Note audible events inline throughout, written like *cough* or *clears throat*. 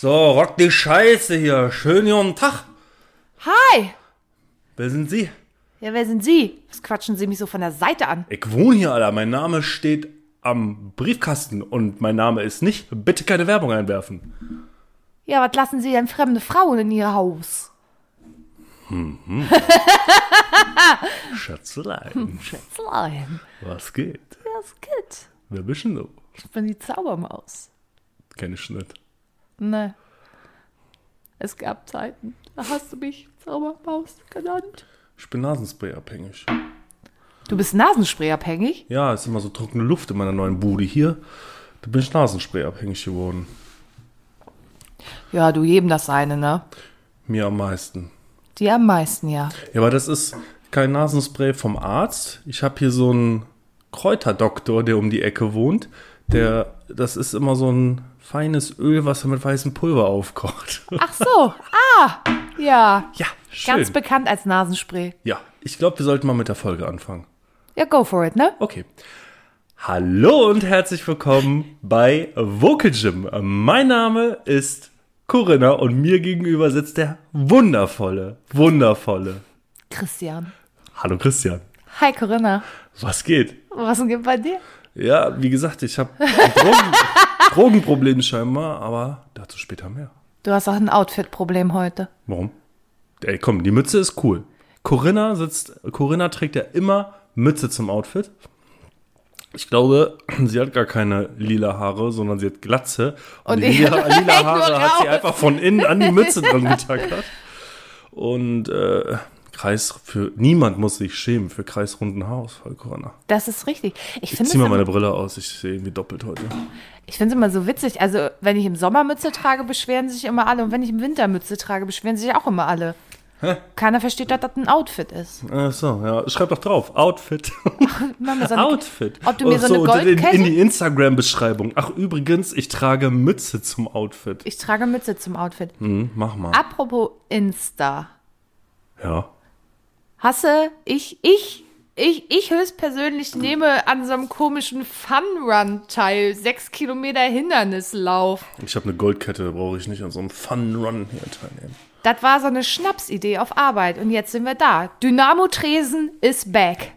So, rock die Scheiße hier. Schönen guten Tag. Hi! Wer sind Sie? Ja, wer sind Sie? Was quatschen Sie mich so von der Seite an? Ich wohne hier, Alter. Mein Name steht am Briefkasten und mein Name ist nicht. Bitte keine Werbung einwerfen. Ja, was lassen Sie denn fremde Frauen in Ihr Haus? *laughs* Schatzelein. *laughs* Schätzlein. Was geht? Das geht. Wer bist denn du? Ich bin die Zaubermaus. Kenn ich nicht. Ne. Es gab Zeiten, da hast du mich Zaubermaus genannt. Ich bin Nasenspray abhängig. Du bist Nasenspray abhängig? Ja, ist immer so trockene Luft in meiner neuen Bude hier. Da bin ich Nasenspray abhängig geworden. Ja, du jedem das seine, ne? Mir am meisten. Die am meisten, ja. Ja, aber das ist kein Nasenspray vom Arzt. Ich habe hier so einen Kräuterdoktor, der um die Ecke wohnt. Der, das ist immer so ein feines Öl, was er mit weißem Pulver aufkocht. *laughs* Ach so, ah, ja. Ja, schön. Ganz bekannt als Nasenspray. ja, ich glaube, wir sollten mal mit der Folge anfangen. Ja, go for it, ne? Okay. Hallo und herzlich willkommen bei Vocal Gym. Mein Name ist Corinna und mir gegenüber sitzt der wundervolle, wundervolle. Christian. Hallo Christian. Hi, Corinna. Was geht? Was geht bei dir? Ja, wie gesagt, ich habe *laughs* *laughs* Drogen, Drogenprobleme scheinbar, aber dazu später mehr. Du hast auch ein Outfit-Problem heute. Warum? Ey, komm, die Mütze ist cool. Corinna sitzt, Corinna trägt ja immer Mütze zum Outfit. Ich glaube, *clears throat* sie hat gar keine lila Haare, sondern sie hat Glatze. Und, Und die lila, *laughs* lila Haare hat sie einfach von innen an die Mütze dran getackert. Und äh, Kreis für niemand muss sich schämen für kreisrunden Haarausfall, Corinna. Das ist richtig. Ich Ich finde zieh mal es meine Brille aus, ich sehe irgendwie doppelt heute. ich find's immer so witzig. Also, wenn ich im Sommer Mütze trage, beschweren sich immer alle. Und wenn ich im Winter Mütze trage, beschweren sich auch immer alle. Keiner versteht, dass das ein Outfit ist. Ach so, ja, schreib doch drauf. Outfit. *laughs* Wir so Outfit. Ob du mir Ach so eine in, in die Instagram-Beschreibung. Ach, übrigens, ich trage Mütze zum Outfit. Ich trage Mütze zum Outfit. Hm, mach mal. Apropos Insta. Ja. Hasse, ich, ich, ich, ich höchstpersönlich nehme an so einem komischen Fun-Run teil. Sechs Kilometer Hindernislauf. Ich habe eine Goldkette, da brauche ich nicht an so einem Fun-Run hier teilnehmen. Das war so eine Schnapsidee auf Arbeit. Und jetzt sind wir da. Dynamo Tresen ist back.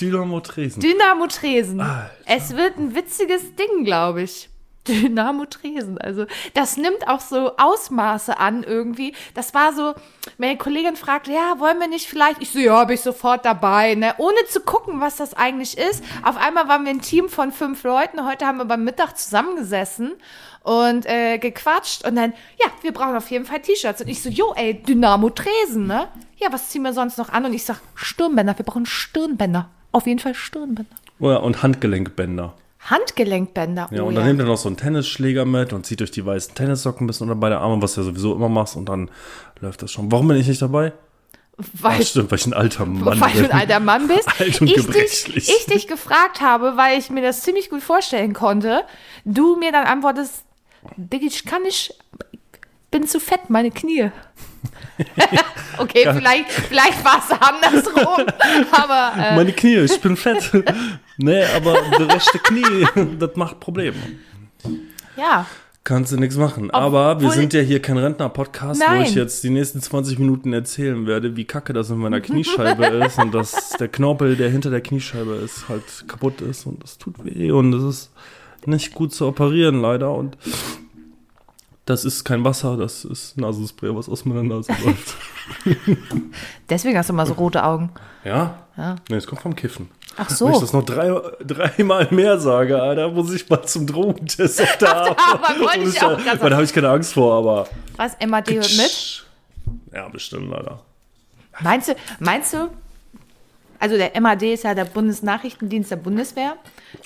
Dynamo Tresen. Dynamo Tresen. Alter. Es wird ein witziges Ding, glaube ich. *laughs* Dynamo Tresen. Also, das nimmt auch so Ausmaße an irgendwie. Das war so, meine Kollegin fragte, ja, wollen wir nicht vielleicht? Ich so, ja, bin ich sofort dabei, ne? Ohne zu gucken, was das eigentlich ist. Auf einmal waren wir ein Team von fünf Leuten. Heute haben wir beim Mittag zusammengesessen und äh, gequatscht. Und dann, ja, wir brauchen auf jeden Fall T-Shirts. Und ich so, jo, ey, Dynamo Tresen, ne? Ja, was ziehen wir sonst noch an? Und ich sag, Stirnbänder. Wir brauchen Stirnbänder. Auf jeden Fall Stirnbänder. Oh ja, und Handgelenkbänder. Handgelenkbänder. Ja, oh, und dann nehmt ihr noch so einen Tennisschläger mit und zieht euch die weißen Tennissocken ein bisschen unter beide Arme, was du ja sowieso immer machst, und dann läuft das schon. Warum bin ich nicht dabei? weil, Ach, stimmt, weil ich ein alter Mann weil du bin. ein alter Mann bist. *laughs* Alt und ich, dich, gebrechlich. ich dich gefragt habe, weil ich mir das ziemlich gut vorstellen konnte. Du mir dann antwortest, Diggi, ich kann nicht, ich bin zu fett, meine Knie. *laughs* okay, vielleicht, vielleicht war es andersrum, *laughs* aber äh, Meine Knie, ich bin fett. *laughs* nee, aber der rechte Knie, das macht Probleme. ja. Kannst du nichts machen. Aber wir sind ja hier kein Rentner-Podcast, wo ich jetzt die nächsten 20 Minuten erzählen werde, wie kacke das in meiner Kniescheibe ist und dass der Knorpel, der hinter der Kniescheibe ist, halt kaputt ist und das tut weh und es ist nicht gut zu operieren, leider. Und das ist kein Wasser, das ist Nasenspray, was aus meiner Nase *laughs* läuft. Deswegen hast du immer so rote Augen. Ja? Ja. Nee, es kommt vom Kiffen. Ach Wenn ich so. das noch drei, dreimal mehr sage, Alter, muss ich mal zum Drogentest auf der Arbeit. Wollte ich auch gerade sagen. Da habe ich keine Angst vor, aber. Was, MAD hört mit? Ja, bestimmt, leider. Meinst du, meinst du, also der MAD ist ja der Bundesnachrichtendienst der Bundeswehr,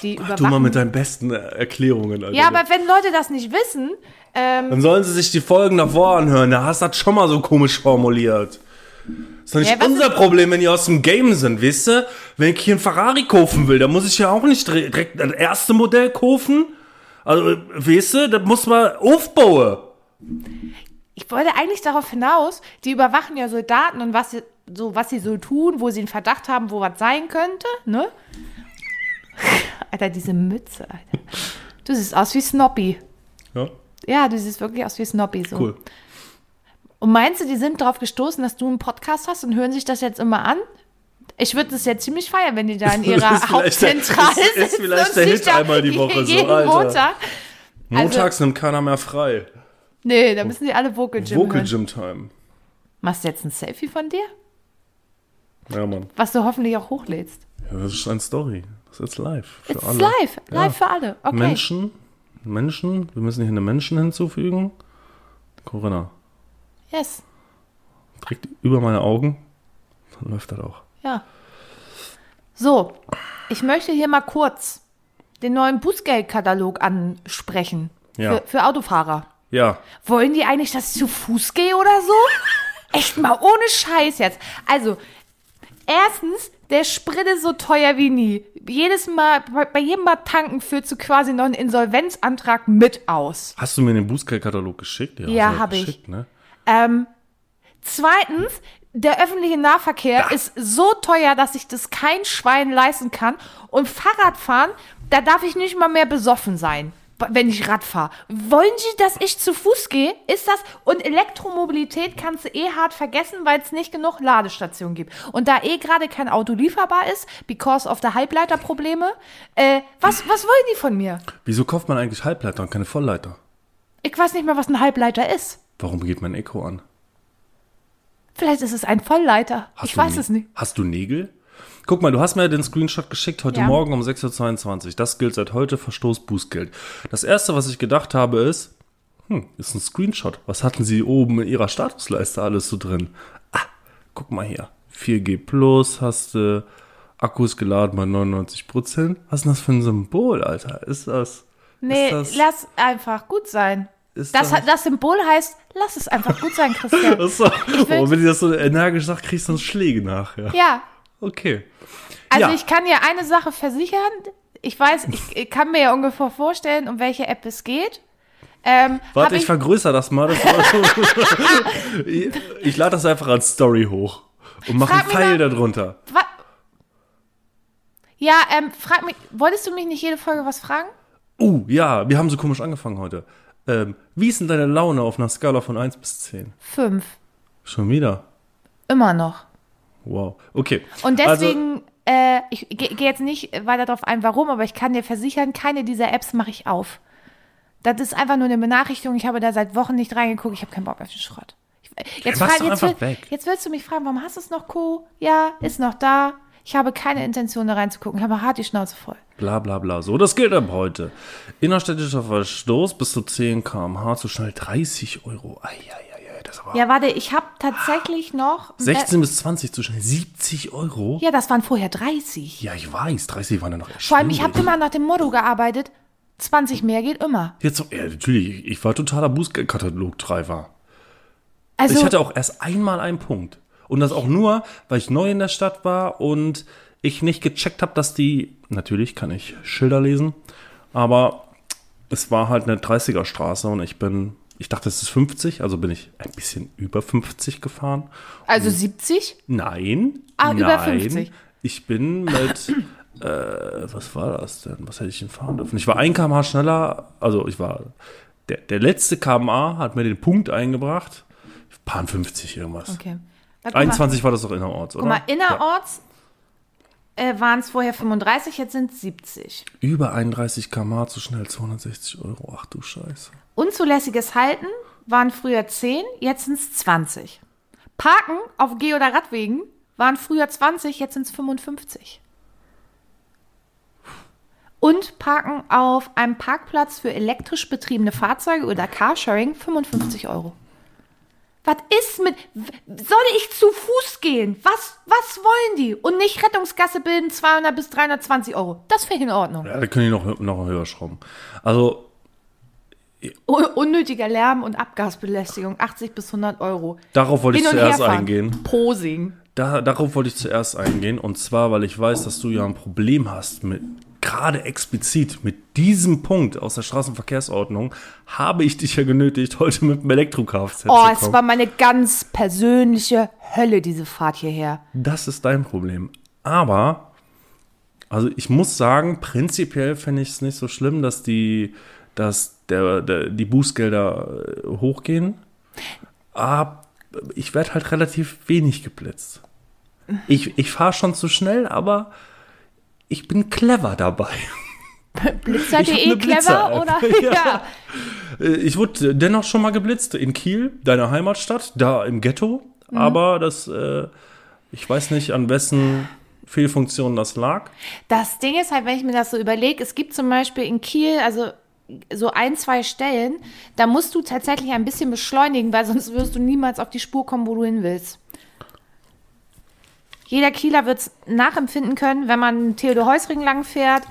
die Du mal mit deinen besten äh, Erklärungen, Alter. ja, aber wenn Leute das nicht wissen, ähm, Dann sollen sie sich die Folgen davor anhören. Da hast du das schon mal so komisch formuliert. Ist doch nicht Ja, unser Problem, wenn die aus dem Game sind, weißt du? Wenn ich hier einen Ferrari kaufen will, dann muss ich ja auch nicht dire- direkt das erste Modell kaufen. Also, weißt du, das muss man aufbauen. ich wollte eigentlich darauf hinaus, die überwachen ja Soldaten und was so, was sie so tun, wo sie einen Verdacht haben, wo was sein könnte, ne? *laughs* Alter, diese Mütze, Alter. Du siehst aus wie Snoppy. Ja, Ja, du siehst wirklich aus wie Snoppy. So. cool. Und meinst du, die sind darauf gestoßen, dass du einen Podcast hast und hören sich das jetzt immer an? Ich würde das ja ziemlich feiern, wenn die da in *laughs* ihrer Ist Hauptzentrale ist- ist sitzen vielleicht der Hit einmal die *laughs* Woche so, jeden Alter. Montag. Also- Montags nimmt keiner mehr frei. Nee, da müssen die alle Vocal Gym Vocal. Gym Time. Machst du jetzt ein Selfie von dir? Ja, Mann. Was du hoffentlich auch hochlädst. Ja, das ist eine Story. Das ist jetzt live. Für It's alle. live. Ja. Live für alle. Okay. Menschen, Menschen, wir müssen hier eine Menschen hinzufügen. Corinna, Yes. trägt über meine Augen, dann läuft das auch. Ja. So, ich möchte hier mal kurz den neuen Bußgeldkatalog ansprechen. Ja. Für, für Autofahrer. Ja, Wollen die eigentlich, dass ich zu Fuß gehe oder so? Echt mal ohne Scheiß jetzt. Also, erstens, der Sprit ist so teuer wie nie. Jedes Mal, bei, jedem Mal tanken führt zu quasi noch einen Insolvenzantrag mit aus. hast du mir den Bußgeldkatalog geschickt? Ja, hast du hab ich. Ne? Ähm, zweitens, der öffentliche Nahverkehr ist so teuer, dass sich das kein Schwein leisten kann. Und Fahrradfahren, da darf ich nicht mal mehr besoffen sein, wenn ich Rad fahre. Wollen Sie, dass ich zu Fuß gehe? Ist das? Und Elektromobilität kannst du eh hart vergessen, weil es nicht genug Ladestationen gibt. Und da eh gerade kein Auto lieferbar ist, because of the Halbleiterprobleme, äh, was, was wollen die von mir? Wieso kauft man eigentlich Halbleiter und keine Vollleiter? Ich weiß nicht mal, was ein Halbleiter ist. Warum geht mein Echo an? Vielleicht ist es ein Vollleiter. Hast ich weiß es nicht. Hast du Nägel? Guck mal, du hast mir den Screenshot geschickt heute Ja. Morgen um 6.22 Uhr. Das gilt seit heute Verstoß Bußgeld. Das erste, was ich gedacht habe, ist, hm, ist ein Screenshot. Was hatten sie oben in ihrer Statusleiste alles so drin? Ah, guck mal hier. 4G Plus hast du, Akkus geladen bei 99 Prozent. Was ist denn das für ein Symbol, Alter? Ist das? Nee, ist das, lass einfach gut sein. Ist Das, das- das Symbol heißt, lass es einfach gut sein, Christian. *laughs* doch, will- oh, wenn sie das so energisch sagt, kriegst du sonst Schläge nachher. ja, Okay. also ja. ich kann dir eine Sache versichern. Ich weiß, ich, *laughs* ich kann mir ja ungefähr vorstellen, um welche App es geht. Ähm, Warte, ich, vergrößere das mal. Das ich *laughs* ich lade das einfach als Story hoch und mache einen Pfeil mal- darunter. Ja, ähm, frag mich, wolltest du mich nicht jede Folge was fragen? Uh, ja, wir haben so komisch angefangen heute. Ähm, wie ist denn deine Laune auf einer Skala von 1 bis 10? Fünf. Schon wieder? Immer noch. Wow. Okay. Und Also, deswegen, äh, ich gehe geh jetzt nicht weiter darauf ein, warum, aber ich kann dir versichern, keine dieser Apps mache ich auf. Das ist einfach nur eine Benachrichtigung. Ich habe da seit Wochen nicht reingeguckt. Ich habe keinen Bock auf den Schrott. Ich, jetzt, mach's frag- jetzt, will- weg. jetzt willst du mich fragen, warum hast du es noch, Co? Ja, ist noch da. Ich habe keine Intention, da reinzugucken. Ich habe hart die Schnauze voll. bla bla bla. So, das gilt ab heute. Innerstädtischer Verstoß bis zu 10 km/h zu schnell 30 Euro. Eieiei, das war. Ja, warte, ich habe tatsächlich noch. 16 bis 20 zu schnell 70 Euro? Ja, das waren vorher 30. Ja, ich weiß. 30 waren ja noch Vor allem, ich habe immer nach dem Motto gearbeitet: 20 mehr geht immer. Jetzt ja, natürlich. Ich war totaler Bußgeldkatalogtreiber. Also, ich hatte auch erst einmal einen Punkt. Und das auch nur, weil ich neu in der Stadt war und ich nicht gecheckt habe, dass die, natürlich kann ich Schilder lesen, aber es war halt eine 30er Straße und ich bin, ich dachte, es ist 50, also bin ich ein bisschen über 50 gefahren. also 70? Nein. Ah, nein, über 50. Ich bin mit, *clears throat* äh, was war das denn? Was hätte ich denn fahren dürfen? Ich war ein kmh schneller, also ich war, der, der letzte kmh hat mir den Punkt eingebracht. Paar 50 irgendwas. Okay. Na, guck mal. 21 war das doch innerorts, oder? Guck mal, innerorts äh, waren es vorher 35, jetzt sind es 70. Ja. Über 31 km zu schnell 260 Euro. Ach du Scheiße. Unzulässiges Halten waren früher 10, jetzt sind es 20. Parken auf Geh- oder Radwegen waren früher 20, jetzt sind es 55. Und Parken auf einem Parkplatz für elektrisch betriebene Fahrzeuge oder Carsharing 55 Euro. Was ist mit. Soll ich zu Fuß gehen? Was, was wollen die? Und nicht Rettungsgasse bilden 200 bis 320 Euro. Das wäre in Ordnung. Ja, da können die noch, noch höher schrauben. Also, Un unnötiger Lärm und Abgasbelästigung 80 bis 100 Euro. darauf wollte ich zuerst herfahren. eingehen. Posing. Da, darauf wollte ich zuerst eingehen. Und zwar, weil ich weiß, dass du ja ein Problem hast mit, gerade explizit mit diesem Punkt aus der Straßenverkehrsordnung, habe ich dich ja genötigt, heute mit dem Elektro-Kfz Oh, zu es kommen. war meine ganz persönliche Hölle, diese Fahrt hierher. Das ist dein Problem. Aber Also ich muss sagen, prinzipiell finde ich es nicht so schlimm, dass die, dass der, der, die Bußgelder äh, hochgehen. Aber ich werde halt relativ wenig geblitzt. Ich, ich fahre schon zu schnell, aber ich bin clever dabei. *laughs* Blitzer.de eine clever oder? *laughs* Ja. ja. Äh, Ich wurde dennoch schon mal geblitzt in Kiel, deiner Heimatstadt, da im Ghetto. Aber das, äh, ich weiß nicht, an wessen Fehlfunktionen das lag. Das Ding ist halt, wenn ich mir das so überlege, es gibt zum Beispiel in Kiel, also so ein, zwei Stellen, da musst du tatsächlich ein bisschen beschleunigen, weil sonst wirst du niemals auf die Spur kommen, wo du hin willst. Jeder Kieler wird es nachempfinden können, wenn man Theodor Heusring lang fährt,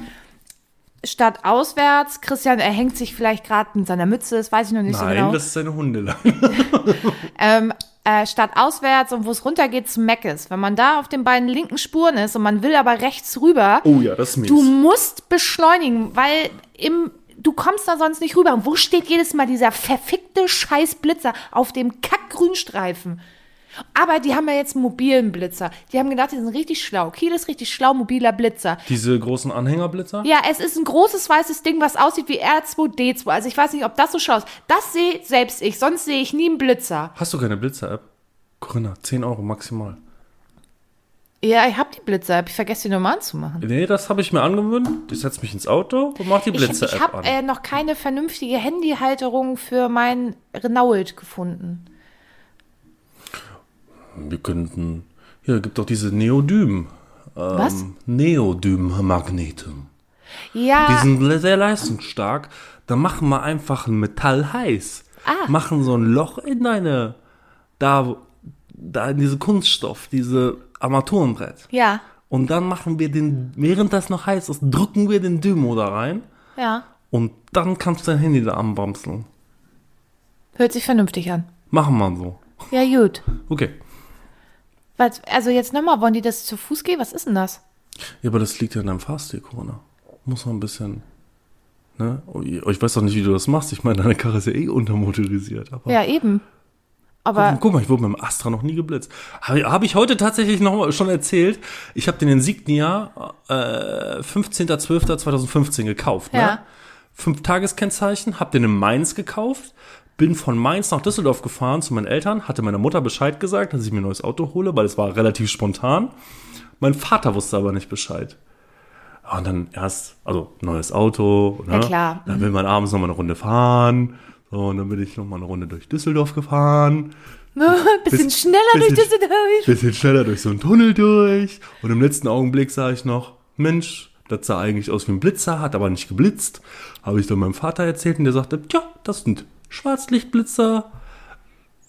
statt auswärts. Christian erhängt sich vielleicht gerade mit seiner Mütze, das weiß ich noch nicht so Nein, genau. das ist eine Hundeleine. *laughs* ähm, äh, statt auswärts und wo es runtergeht zu Meckes. Wenn man da auf den beiden linken Spuren ist und man will aber rechts rüber, Oh ja, das ist mies. du musst beschleunigen, weil im Du kommst da sonst nicht rüber. Und wo steht jedes Mal dieser verfickte Scheißblitzer auf dem Kackgrünstreifen? Aber die haben ja jetzt einen mobilen Blitzer. Die haben gedacht, die sind richtig schlau. Kiel ist richtig schlau, mobiler Blitzer. Diese großen Anhängerblitzer? Ja, es ist ein großes weißes Ding, was aussieht wie R2D2. Also ich weiß nicht, ob das so schlau ist. Das sehe selbst ich, sonst sehe ich nie einen Blitzer. Hast du keine Blitzer-App? Corinna, 10 Euro maximal. Ja, ich habe die Blitzer-App. Ich vergesse die nochmal anzumachen. Nee, das habe ich mir angewöhnt. Ich setze mich ins Auto und mach die Blitzer-App ich habe an. äh, noch keine vernünftige Handyhalterung für mein Renault gefunden. Wir könnten. Hier gibt doch diese Neodym. Ähm, Was? Neodym-Magnete. Die Ja, sind le- sehr leistungsstark. Da machen wir einfach ein Metall heiß. Ah. Machen so ein Loch in deine. Da, da in diese Kunststoff, diese Armaturenbrett. ja, Und dann machen wir den, während das noch heiß ist, drücken wir den Dymo da rein. ja. Und dann kannst du dein Handy da anbamseln. Hört sich vernünftig an. Machen wir so. Ja, gut. Okay. Was, also jetzt nochmal, wollen die das zu Fuß gehen? Was ist denn das? Ja, aber das liegt ja in deinem Fahrstil, Corona. Muss man ein bisschen. Ne? Oh, je- Ich weiß doch nicht, wie du das machst. Ich meine, deine Karre ist ja eh untermotorisiert. Aber Ja, eben. Aber Guck mal, ich wurde mit dem Astra noch nie geblitzt. Habe hab ich heute tatsächlich noch mal schon erzählt. Ich habe den Insignia äh, 15.12.2015 gekauft. Ne? Ja. Fünf Tageskennzeichen, habe den in Mainz gekauft, bin von Mainz nach Düsseldorf gefahren zu meinen Eltern, hatte meiner Mutter Bescheid gesagt, dass ich mir ein neues Auto hole, weil es war relativ spontan. Mein Vater wusste aber nicht Bescheid. Und dann erst, also neues Auto. Ne? Ja, klar. Dann will man abends noch mal eine Runde fahren. So, und dann bin ich noch mal eine Runde durch Düsseldorf gefahren. *laughs* bisschen Bis- schneller durch bisschen- Düsseldorf. Bisschen schneller durch so einen Tunnel durch. Und im letzten Augenblick sah ich noch, Mensch, das sah eigentlich aus wie ein Blitzer, hat aber nicht geblitzt. Habe ich dann meinem Vater erzählt und der sagte, tja, das sind Schwarzlichtblitzer.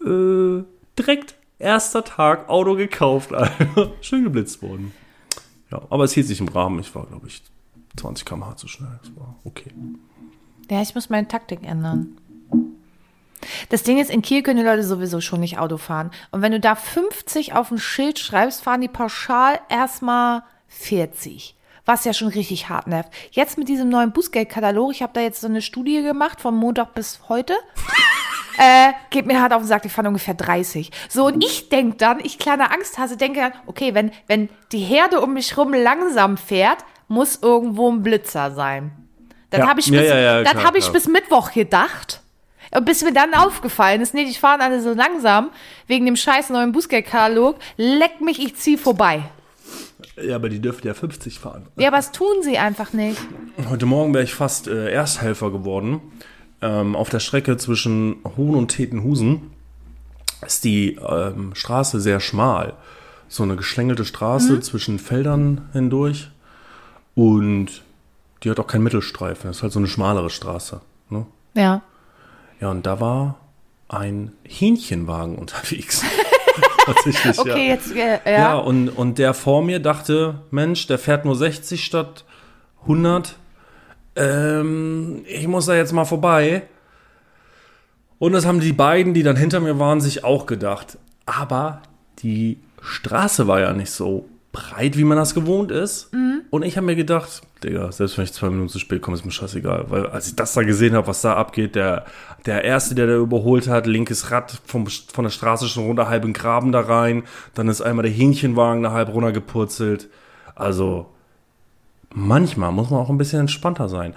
Äh, direkt erster Tag, Auto gekauft. *laughs* Schön geblitzt worden. Ja, aber es hielt sich im Rahmen. Ich war, glaube ich, 20 km/h zu schnell. Das war okay. Ja, ich muss meine Taktik ändern. Das Ding ist, in Kiel können die Leute sowieso schon nicht Auto fahren. Und wenn du da 50 auf ein Schild schreibst, fahren die pauschal erstmal 40. Was ja schon richtig hart nervt. Jetzt mit diesem neuen Bußgeldkatalog, ich habe da jetzt so eine Studie gemacht, von Montag bis heute. *laughs* äh, geht mir hart auf den Sack, ich fand ungefähr 30. So, und ich denk dann, ich kleiner Angsthase, denke dann, okay, wenn, wenn die Herde um mich rum langsam fährt, muss irgendwo ein Blitzer sein. Das Ja. habe ich, Ja, bis, ja, ja, das klar, hab ich bis Mittwoch gedacht. Und bis mir dann aufgefallen ist, nee, die fahren alle so langsam, wegen dem scheiß neuen Bußgeldkatalog, leck mich, ich zieh vorbei. Ja, aber die dürften ja 50 fahren. Ja, aber das tun sie einfach nicht. Heute Morgen wäre ich fast äh, Ersthelfer geworden. Ähm, auf der Strecke zwischen Hohn und Tetenhusen ist die ähm, Straße sehr schmal. So eine geschlängelte Straße zwischen Feldern hindurch. Und die hat auch keinen Mittelstreifen. Das ist halt so eine schmalere Straße. Ne? Ja. Ja, und da war ein Hähnchenwagen unterwegs. *laughs* Tatsächlich, Okay, ja. jetzt, äh, ja. Ja, und, und der vor mir dachte, Mensch, der fährt nur 60 statt 100. Ähm, ich muss da jetzt mal vorbei. Und das haben die beiden, die dann hinter mir waren, sich auch gedacht. Aber die Straße war ja nicht so breit, wie man das gewohnt ist. Und ich habe mir gedacht, Digga, selbst wenn ich zwei Minuten zu spät komme, ist mir scheißegal. Weil als ich das da gesehen habe, was da abgeht, der, der Erste, der da überholt hat, linkes Rad vom, von der Straße schon runter, halb in Graben da rein. Dann ist einmal der Hähnchenwagen da halb runtergepurzelt. Also, manchmal muss man auch ein bisschen entspannter sein.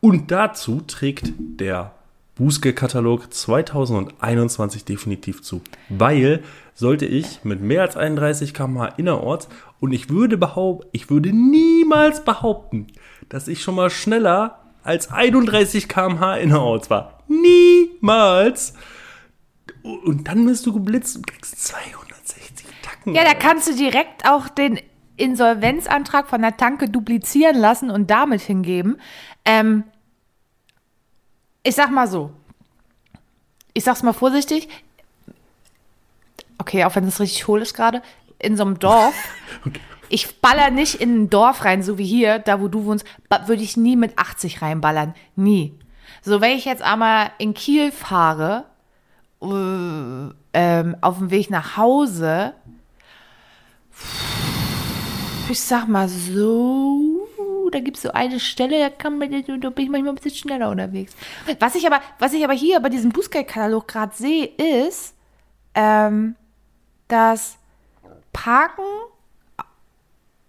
Und dazu trägt der Bußgeldkatalog 2021 definitiv zu. Weil sollte ich mit mehr als 31 km/h innerorts und ich würde behaupten, ich würde niemals behaupten, dass ich schon mal schneller als 31 km/h innerorts war. Niemals. Und dann bist du geblitzt und kriegst 260 Tacken. Ja, da kannst du direkt auch den Insolvenzantrag von der Tanke duplizieren lassen und damit hingeben. Ähm, ich sag mal so. Ich sag's mal vorsichtig. Okay, auch wenn es richtig hohl ist gerade. In so einem Dorf. *laughs* Ich baller nicht in ein Dorf rein, so wie hier, da wo du wohnst, würde ich nie mit 80 reinballern. Nie. So, wenn ich jetzt einmal in Kiel fahre, äh, ähm, auf dem Weg nach Hause, ich sag mal so, da gibt es so eine Stelle, da, kann man, da bin ich manchmal ein bisschen schneller unterwegs. Was ich aber, was ich aber hier bei diesem Bußgeldkatalog gerade sehe, ist, ähm, dass Parken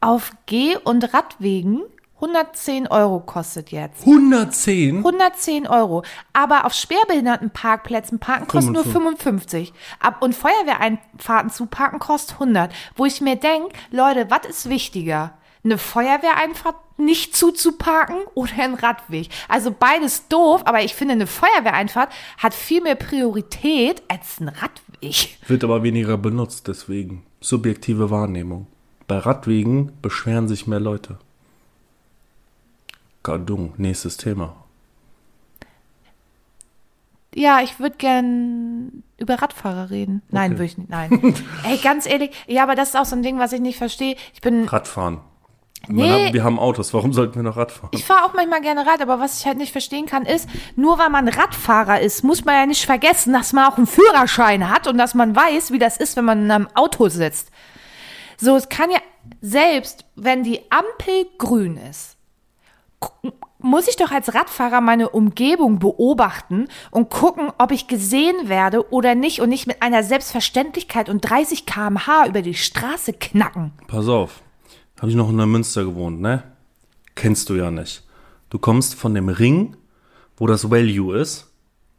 auf Geh- und Radwegen 110 Euro kostet jetzt. 110? 110 Euro. Aber auf Schwerbehindertenparkplätzen parken kostet nur 55. Ab und Feuerwehreinfahrten zu parken kostet 100. Wo ich mir denke, Leute, was ist wichtiger? Eine Feuerwehreinfahrt nicht zuzuparken oder ein Radweg? Also beides doof, aber ich finde, eine Feuerwehreinfahrt hat viel mehr Priorität als ein Radweg. Wird aber weniger benutzt, deswegen. Subjektive Wahrnehmung. Bei Radwegen beschweren sich mehr Leute. Gardung, nächstes Thema. Ja, ich würde gern über Radfahrer reden. Nein, Okay. würde ich nicht. Nein. *laughs* Ey, ganz ehrlich, ja, aber das ist auch so ein Ding, was ich nicht verstehe. Ich bin Radfahren. Nee. Hat, wir haben Autos, warum sollten wir noch Radfahren? Ich fahre auch manchmal gerne Rad, aber was ich halt nicht verstehen kann, ist, nur weil man Radfahrer ist, muss man ja nicht vergessen, dass man auch einen Führerschein hat und dass man weiß, wie das ist, wenn man in einem Auto sitzt. So, es kann ja, selbst wenn die Ampel grün ist, muss ich doch als Radfahrer meine Umgebung beobachten und gucken, ob ich gesehen werde oder nicht und nicht mit einer Selbstverständlichkeit und 30 km/h über die Straße knacken. Pass auf. Habe ich noch in der Münster gewohnt, ne? Kennst du ja nicht. Du kommst von dem Ring, wo das Value ist.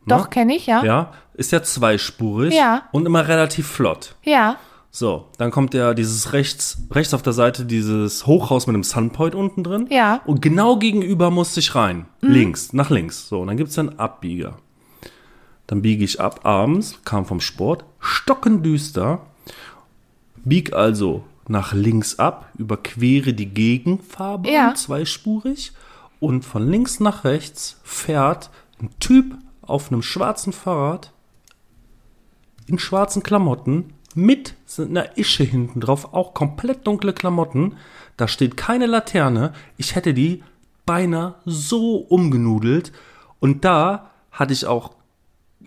Doch, kenne ich, ja? Ja, ist ja zweispurig Ja. und immer relativ flott. Ja. So, dann kommt ja dieses rechts, rechts auf der Seite dieses Hochhaus mit dem Sunpoint unten drin. Ja. Mhm. Und genau gegenüber musste ich rein. Links, nach links. So, und dann gibt's einen Abbieger. Dann biege ich ab abends, kam vom Sport, stockendüster, bieg also nach links ab, überquere die Gegenfarbe, Ja. zweispurig, und von links nach rechts fährt ein Typ auf einem schwarzen Fahrrad in schwarzen Klamotten mit einer Ische hinten drauf, auch komplett dunkle Klamotten. Da steht keine Laterne. Ich hätte die beinahe so umgenudelt. Und da hatte ich auch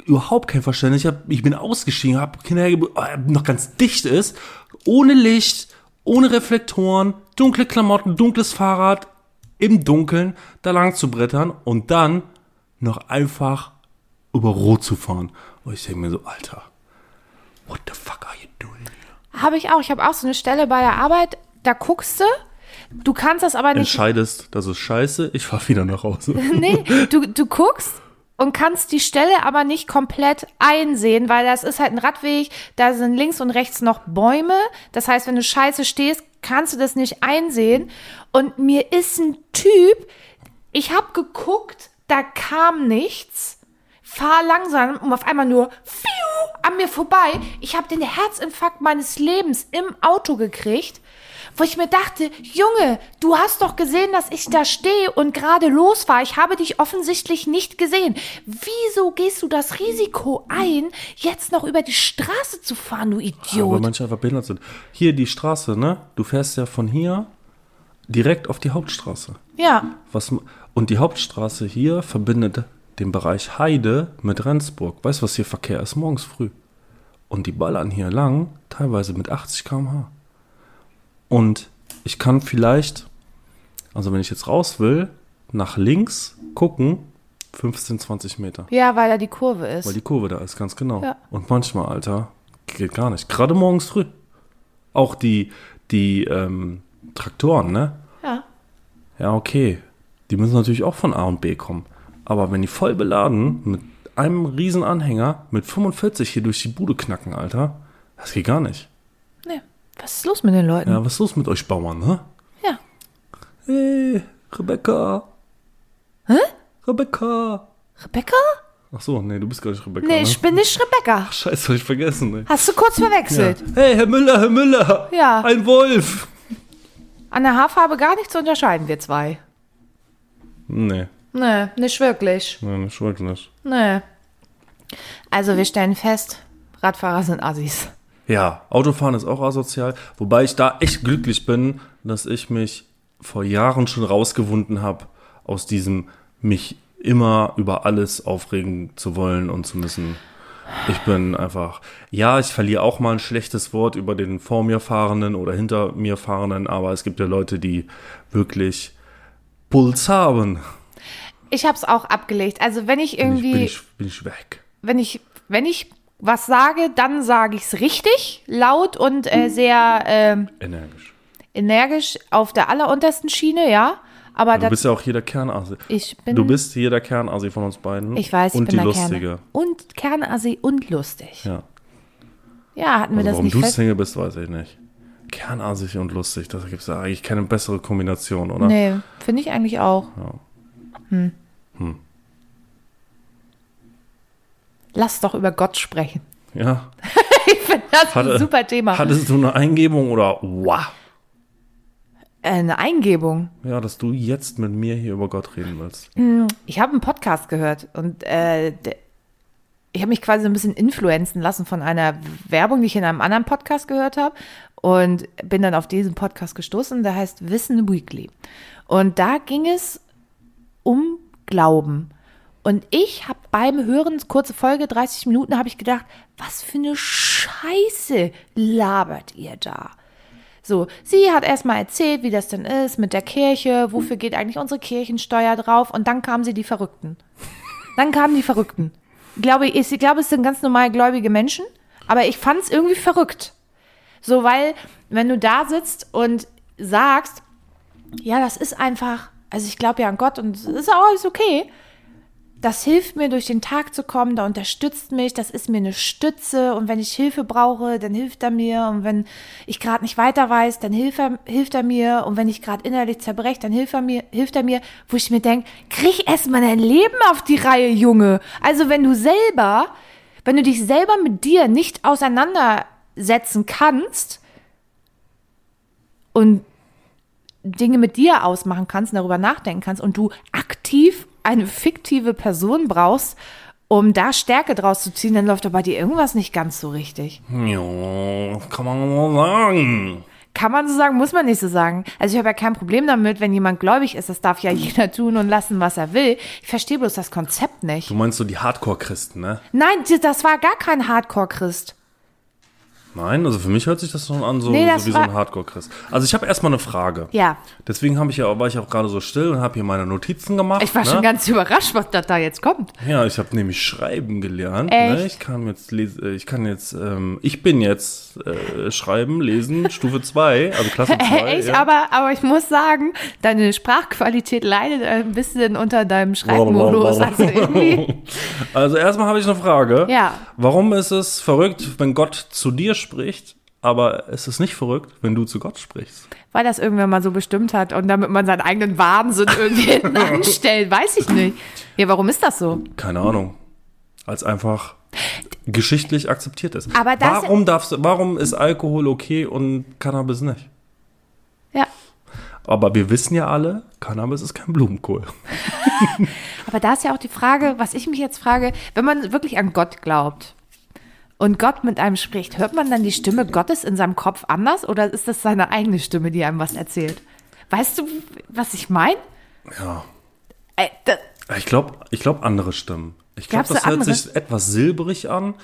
überhaupt kein Verständnis. Ich, hab, ich bin ausgestiegen, habe Kinder noch ganz dicht ist, ohne Licht, ohne Reflektoren, dunkle Klamotten, dunkles Fahrrad, im Dunkeln da lang zu brettern und dann noch einfach über Rot zu fahren. Und ich denke mir so, Alter, what the fuck are you doing? Habe ich auch. Ich habe auch so eine Stelle bei der Arbeit, da guckst du. Du kannst das aber nicht. Entscheidest, das ist scheiße, ich fahr wieder nach Hause. *laughs* Nee, du, du guckst und kannst die Stelle aber nicht komplett einsehen, weil das ist halt ein Radweg, da sind links und rechts noch Bäume. Das heißt, wenn du scheiße stehst, kannst du das nicht einsehen. Und mir ist ein Typ, ich habe geguckt, da kam nichts. Fahr langsam und auf einmal nur fiu, an mir vorbei. Ich habe den Herzinfarkt meines Lebens im Auto gekriegt, wo ich mir dachte, Junge, du hast doch gesehen, dass ich da stehe und gerade los war. Ich habe dich offensichtlich nicht gesehen. Wieso gehst du das Risiko ein, jetzt noch über die Straße zu fahren, du Weil Idiot? manche einfach behindert sind. Hier die Straße, ne? Du fährst ja von hier direkt auf die Hauptstraße. Ja, Was, und die Hauptstraße hier verbindet den Bereich Heide mit Rendsburg. Weißt du, was hier Verkehr ist? Morgens früh. Und die ballern hier lang, teilweise mit 80 km/h. Und ich kann vielleicht, also wenn ich jetzt raus will, nach links gucken, 15, 20 Meter. ja, weil da die Kurve ist. Weil die Kurve da ist, ganz genau. Ja. Und manchmal, Alter, geht gar nicht. Gerade morgens früh. Auch die, die ähm, Traktoren, ne? ja. Ja, okay. Die müssen natürlich auch von A und B kommen. Aber wenn die voll beladen mit einem riesen Anhänger mit 45 hier durch die Bude knacken, Alter, das geht gar nicht. Was ist los mit den Leuten? Ja, was ist los mit euch Bauern, ne? Ja. Hey, Rebecca. Hä? Rebecca. Rebecca? Ach so, nee, du bist gar nicht Rebecca. Nee, ne? ich bin nicht Rebecca. Scheiße, hab ich vergessen, ne? Hast du kurz Ja. verwechselt. Hey, Herr Müller, Herr Müller. Ja. Ein Wolf. An der Haarfarbe gar nicht zu unterscheiden, wir zwei. Nee, Nee, nicht wirklich. nee, nicht wirklich. Nee. Also wir stellen fest, Radfahrer sind Assis. Ja, Autofahren ist auch asozial, wobei ich da echt glücklich bin, dass ich mich vor Jahren schon rausgewunden habe aus diesem mich immer über alles aufregen zu wollen und zu müssen. Ich bin einfach, ja, ich verliere auch mal ein schlechtes Wort über den vor mir fahrenden oder hinter mir fahrenden, aber es gibt ja Leute, die wirklich Puls haben. Ich habe es auch abgelegt. Also wenn ich Bin ich, irgendwie, bin ich, bin ich weg. wenn ich, wenn ich was sage, dann sage ich es richtig, laut und äh, sehr ähm, Energisch. energisch auf der alleruntersten Schiene, ja. Aber Du bist ja auch hier der Kernasi. ich bin, Du bist hier der Kernasi von uns beiden. ich weiß, ich Und bin die der Lustige. Kerne. Und Kernassi und lustig. Ja. Ja, hatten wir Also das warum nicht du fest? Single bist, weiß ich nicht. Kernasig und lustig, das gibt es ja eigentlich keine bessere Kombination, oder? Nee, finde ich eigentlich auch. Hm. Lass doch über Gott sprechen. Ja. *laughs* Ich finde das Hatte- ein super Thema. Hattest du eine Eingebung oder wow? Äh, eine Eingebung. Ja, dass du jetzt mit mir hier über Gott reden willst. Ich habe einen Podcast gehört und äh, ich habe mich quasi so ein bisschen influenzen lassen von einer Werbung, die ich in einem anderen Podcast gehört habe und bin dann auf diesen Podcast gestoßen, der heißt Wissen Weekly. Und da ging es um Glauben. Und ich habe beim Hören, kurze Folge, 30 Minuten, habe ich gedacht, was für eine Scheiße labert ihr da? So, sie hat erstmal erzählt, wie das denn ist mit der Kirche, wofür geht eigentlich unsere Kirchensteuer drauf und dann kamen sie die Verrückten. Dann kamen die Verrückten. Ich glaube, ich, ich glaube, es sind ganz normal gläubige Menschen, aber ich fand es irgendwie verrückt. So, weil, wenn du da sitzt und sagst, ja, das ist einfach, also ich glaube ja an Gott und es ist auch alles okay, das hilft mir, durch den Tag zu kommen, da unterstützt mich, das ist mir eine Stütze. Und wenn ich Hilfe brauche, dann hilft er mir. Und wenn ich gerade nicht weiter weiß, dann hilft er, hilft er mir. Und wenn ich gerade innerlich zerbreche, dann hilft er mir, hilft er mir, wo ich mir denke, krieg erst mal dein Leben auf die Reihe, Junge. Also wenn du selber, wenn du dich selber mit dir nicht auseinandersetzen kannst und Dinge mit dir ausmachen kannst darüber nachdenken kannst und du aktiv eine fiktive Person brauchst, um da Stärke draus zu ziehen, dann läuft doch bei dir irgendwas nicht ganz so richtig. Ja, kann man mal sagen. Kann man so sagen, muss man nicht so sagen. Also ich habe ja kein Problem damit, wenn jemand gläubig ist. Das darf ja *laughs* jeder tun und lassen, was er will. Ich verstehe bloß das Konzept nicht. Du meinst so die Hardcore-Christen, ne? Nein, das war gar kein Hardcore-Christ. Nein, also für mich hört sich das schon an, so, Nee, so wie so ein Hardcore-Christ. Also ich habe erstmal eine Frage. Ja. Deswegen habe ich ja, war ich auch gerade so still und habe hier meine Notizen gemacht. Ich war ne? schon ganz überrascht, was das da jetzt kommt. Ja, ich habe nämlich Schreiben gelernt. Echt? Ne? Ich kann jetzt lesen, ich kann jetzt, ähm, ich bin jetzt äh, Schreiben, Lesen, *laughs* Stufe 2, also Klasse *laughs* 2. ich ja. aber, aber ich muss sagen, deine Sprachqualität leidet ein bisschen unter deinem Schreibmodus. Also irgendwie, *laughs* Also erstmal habe ich eine Frage. Ja. Warum ist es verrückt, wenn Gott zu dir spricht, aber es ist nicht verrückt, wenn du zu Gott sprichst? weil das irgendwer mal so bestimmt hat und damit man seinen eigenen Wahnsinn irgendwie *laughs* hinten anstellt, weiß ich nicht. Ja, warum ist das so? Keine Ahnung. Als einfach geschichtlich akzeptiert ist. Aber das- warum darfst du, warum ist Alkohol okay und Cannabis nicht? Ja. Aber wir wissen ja alle, Cannabis ist kein Blumenkohl. *laughs* Aber da ist ja auch die Frage, was ich mich jetzt frage, wenn man wirklich an Gott glaubt und Gott mit einem spricht, hört man dann die Stimme Gottes in seinem Kopf anders oder ist das seine eigene Stimme, die einem was erzählt? Weißt du, was ich meine? Ja. Äh, da- Ich glaube, ich glaub andere Stimmen. Ich glaube, das hört andere? sich etwas silberig an,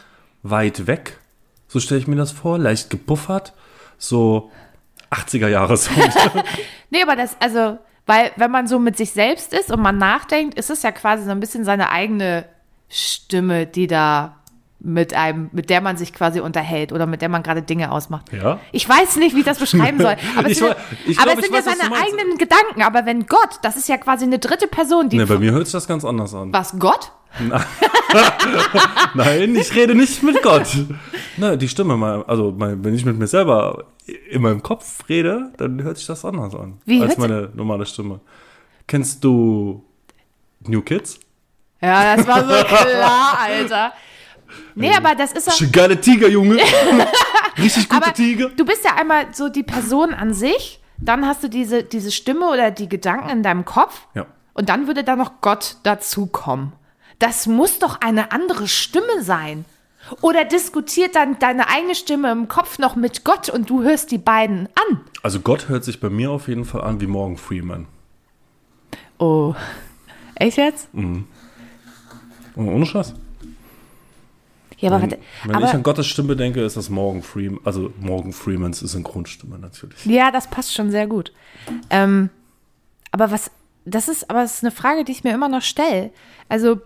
weit weg. So stelle ich mir das vor, leicht gepuffert, so 80er Jahre *laughs* Sound. Nee, aber das, also, weil wenn man so mit sich selbst ist und man nachdenkt, ist es ja quasi so ein bisschen seine eigene Stimme, die da mit einem, mit der man sich quasi unterhält oder mit der man gerade Dinge ausmacht. Ja? Ich weiß nicht, wie ich das *laughs* beschreiben soll. Aber es Ich sind, ich aber es ich sind ja weiß, was du seine eigenen Gedanken. Aber wenn Gott, das ist ja quasi eine dritte Person, die. Ne, bei mir hört sich das ganz anders an. was, Gott? *laughs* Nein, ich rede nicht mit Gott. Ne, die Stimme mal, also mein, wenn ich mit mir selber in meinem Kopf rede, dann hört sich das anders an Wie als meine normale Stimme. Kennst du New Kids? Ja, das war so *laughs* klar, Alter. Nee, aber das ist auch. Geile Tiger, Junge. *laughs* Richtig gute Aber Tiger. du bist ja einmal so die Person an sich, dann hast du diese, diese Stimme oder die Gedanken in deinem Kopf Ja. und dann würde da noch Gott dazukommen. Das muss doch eine andere Stimme sein. Oder diskutiert dann deine eigene Stimme im Kopf noch mit Gott und du hörst die beiden an. Also Gott hört sich bei mir auf jeden Fall an wie Morgan Freeman. Oh. Echt jetzt? Oh, Ohne Scheiß. Ja, aber, Wenn, warte, wenn aber ich an Gottes Stimme denke, ist das Morgan Freeman, also Morgan Freemans Synchronstimme natürlich. Ja, das passt schon sehr gut. Ähm, aber was, das ist, aber es ist eine Frage, die ich mir immer noch stelle. Also,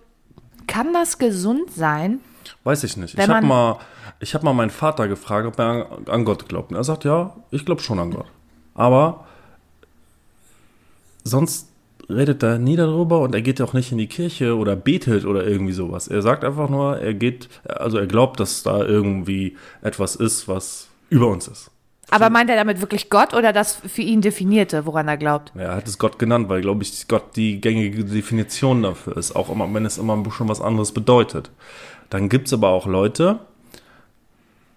kann das gesund sein? Weiß ich nicht. Wenn Ich habe mal, ich hab mal meinen Vater gefragt, ob er an, an Gott glaubt. Und er sagt, ja, ich glaube schon an Gott. Aber sonst redet er nie darüber und er geht auch nicht in die Kirche oder betet oder irgendwie sowas. Er sagt einfach nur, er geht, also er glaubt, dass da irgendwie etwas ist, was über uns ist. Aber meint er damit wirklich Gott oder das für ihn definierte, woran er glaubt? Er hat es Gott genannt, weil, glaube ich, Gott die gängige Definition dafür ist, auch immer, wenn es immer schon was anderes bedeutet. Dann gibt es aber auch Leute,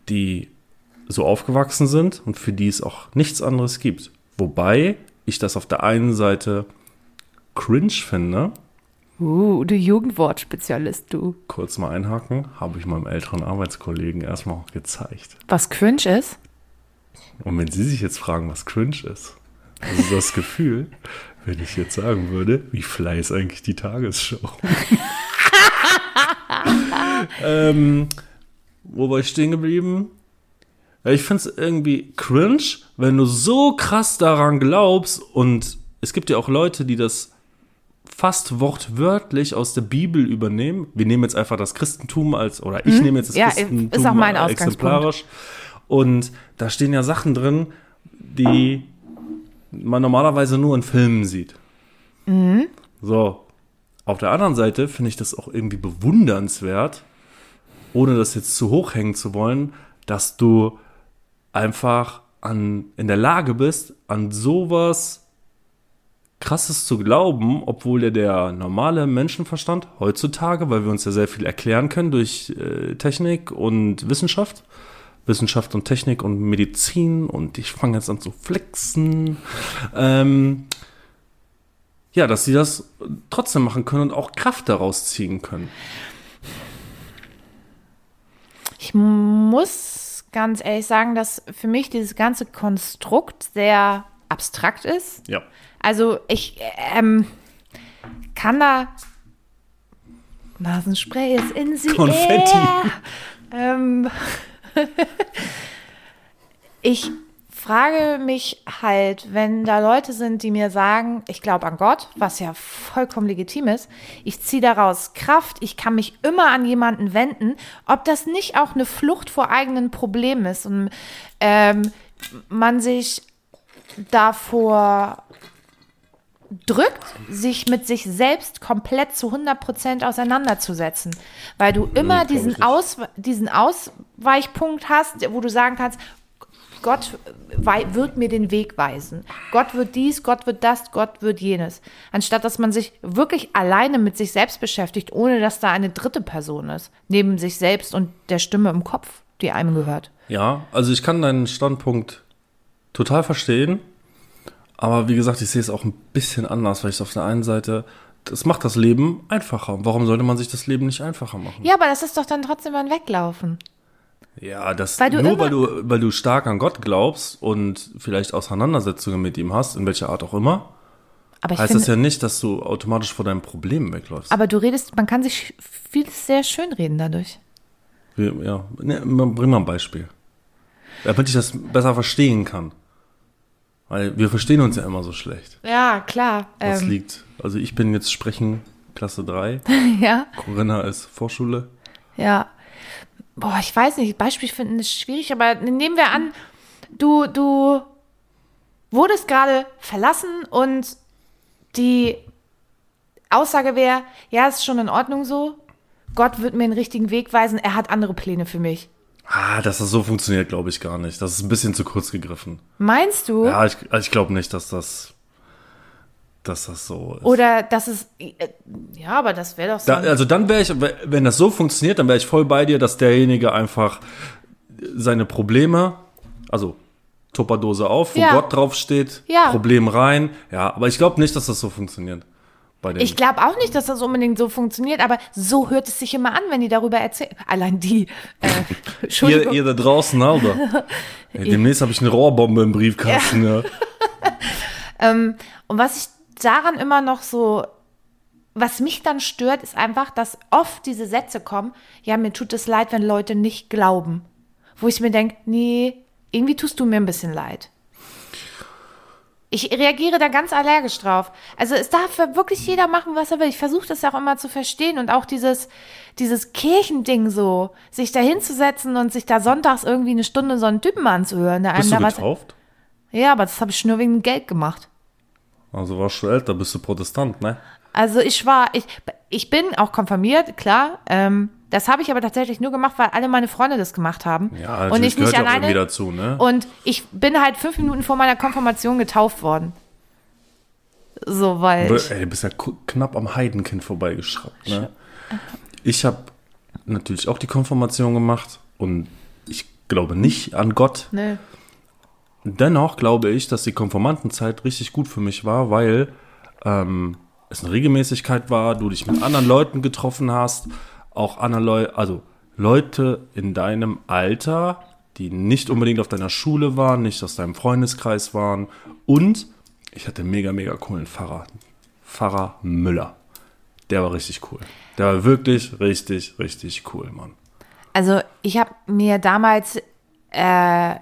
die so aufgewachsen sind und für die es auch nichts anderes gibt. Wobei ich das auf der einen Seite cringe finde, Uh, du Jugendwortspezialist, du. kurz mal einhaken, habe ich meinem älteren Arbeitskollegen erstmal gezeigt. Was cringe ist? Und wenn Sie sich jetzt fragen, was cringe ist, also das Gefühl, wenn ich jetzt sagen würde, wie fly ist eigentlich die Tagesschau? *laughs* ähm, wo war ich stehen geblieben? Ich finde es irgendwie cringe, wenn du so krass daran glaubst und es gibt ja auch Leute, die das fast wortwörtlich aus der Bibel übernehmen. Wir nehmen jetzt einfach das Christentum als, oder ich nehme jetzt das. Ja, ist Christentum auch mein exemplarisch. Und da stehen ja Sachen drin, die man normalerweise nur in Filmen sieht. Mhm. So. Auf der anderen Seite finde ich das auch irgendwie bewundernswert, ohne das jetzt zu hoch hängen zu wollen, dass du einfach an, in der Lage bist, an sowas Krasses zu glauben, obwohl ja der normale Menschenverstand heutzutage, weil wir uns ja sehr viel erklären können durch äh, Technik und Wissenschaft, Wissenschaft und Technik und Medizin und ich fange jetzt an zu flexen, ähm, ja, dass sie das trotzdem machen können und auch Kraft daraus ziehen können. Ich muss ganz ehrlich sagen, dass für mich dieses ganze Konstrukt sehr abstrakt ist. Ja. Also ich ähm, kann da Nasenspray ist in sie. Konfetti. Ähm, *laughs* ich frage mich halt, wenn da Leute sind, die mir sagen, ich glaube an Gott, was ja vollkommen legitim ist, ich ziehe daraus Kraft, ich kann mich immer an jemanden wenden, ob das nicht auch eine Flucht vor eigenen Problemen ist und ähm, man sich davor drückt, sich mit sich selbst komplett zu 100% auseinanderzusetzen. Weil du immer ich diesen. Aus, diesen Ausweichpunkt hast, wo du sagen kannst, Gott wird mir den Weg weisen. Gott wird dies, Gott wird das, Gott wird jenes. Anstatt dass man sich wirklich alleine mit sich selbst beschäftigt, ohne dass da eine dritte Person ist. Neben sich selbst und der Stimme im Kopf, die einem gehört. Ja, also ich kann deinen Standpunkt total verstehen. Aber wie gesagt, ich sehe es auch ein bisschen anders, weil ich auf der einen Seite, das macht das Leben einfacher. Warum sollte man sich das Leben nicht einfacher machen? Ja, aber das ist doch dann trotzdem ein Weglaufen. Ja, das Weil du nur weil du, weil du stark an Gott glaubst und vielleicht Auseinandersetzungen mit ihm hast, in welcher Art auch immer, Aber ich heißt finde, das ja nicht, dass du automatisch vor deinen Problemen wegläufst. aber du redest, man kann sich vieles sehr schön reden dadurch. Ja, ne, bring mal ein Beispiel. Damit ich das besser verstehen kann. Weil wir verstehen uns ja immer so schlecht. Ja, klar. Das Ähm, liegt. Also ich bin jetzt Sprechen Klasse 3. *laughs* ja, Corinna ist Vorschule. ja. boah, ich weiß nicht, Beispiel finden ist schwierig, aber nehmen wir an, du, du wurdest gerade verlassen und die Aussage wäre, ja, ist schon in Ordnung so. Gott wird mir den richtigen Weg weisen, er hat andere Pläne für mich. Ah, dass das so funktioniert, glaube ich gar nicht. Das ist ein bisschen zu kurz gegriffen. Meinst du? Ja, ich, ich glaube nicht, dass das, dass das so ist. Oder dass es, äh, ja, aber das wäre doch so. Da, also dann wäre ich, wenn das so funktioniert, dann wäre ich voll bei dir, dass derjenige einfach seine Probleme, also Tupperdose auf, wo Ja. Gott draufsteht, Ja. Problem rein. Ja, aber ich glaube nicht, dass das so funktioniert. Ich glaube auch nicht, dass das unbedingt so funktioniert, aber so hört es sich immer an, wenn die darüber erzählen. Allein die. Äh, *laughs* ihr, *laughs* Entschuldigung. ihr da draußen, Alter. *laughs* Ey, demnächst habe ich eine Rohrbombe im Briefkasten. Ja. Und was ich daran immer noch so, was mich dann stört, ist einfach, dass oft diese Sätze kommen, ja, mir tut es leid, wenn Leute nicht glauben. Wo ich mir denke, nee, irgendwie tust du mir ein bisschen leid. Ich reagiere da ganz allergisch drauf. Also es darf wirklich jeder machen, was er will. Ich versuche das ja auch immer zu verstehen und auch dieses, dieses Kirchending so, sich da hinzusetzen und sich da sonntags irgendwie eine Stunde so einen Typen anzuhören, der Bist du da was. getauft? Ja, aber das habe ich nur wegen Geld gemacht. Also warst du älter, bist du Protestant, ne? Also ich war, ich, ich bin auch konfirmiert, klar. Ähm, das habe ich aber tatsächlich nur gemacht, weil alle meine Freunde das gemacht haben. Ja, und natürlich ich nicht gehört ja auch alleine. irgendwie dazu, ne? Und ich bin halt fünf Minuten vor meiner Konfirmation getauft worden. So, weil. Ey, du bist ja knapp am Heidenkind vorbeigeschraubt, ne? Ich habe natürlich auch die Konfirmation gemacht und ich glaube nicht an Gott. ne, Dennoch glaube ich, dass die Konfirmandenzeit richtig gut für mich war, weil ähm, es eine Regelmäßigkeit war, du dich mit anderen Leuten getroffen hast, auch andere Leute, also Leute in deinem Alter, die nicht unbedingt auf deiner Schule waren, nicht aus deinem Freundeskreis waren und ich hatte einen mega, mega coolen Pfarrer. Pfarrer Müller. Der war richtig cool. Der war wirklich richtig, richtig cool, Mann. also ich habe mir damals äh,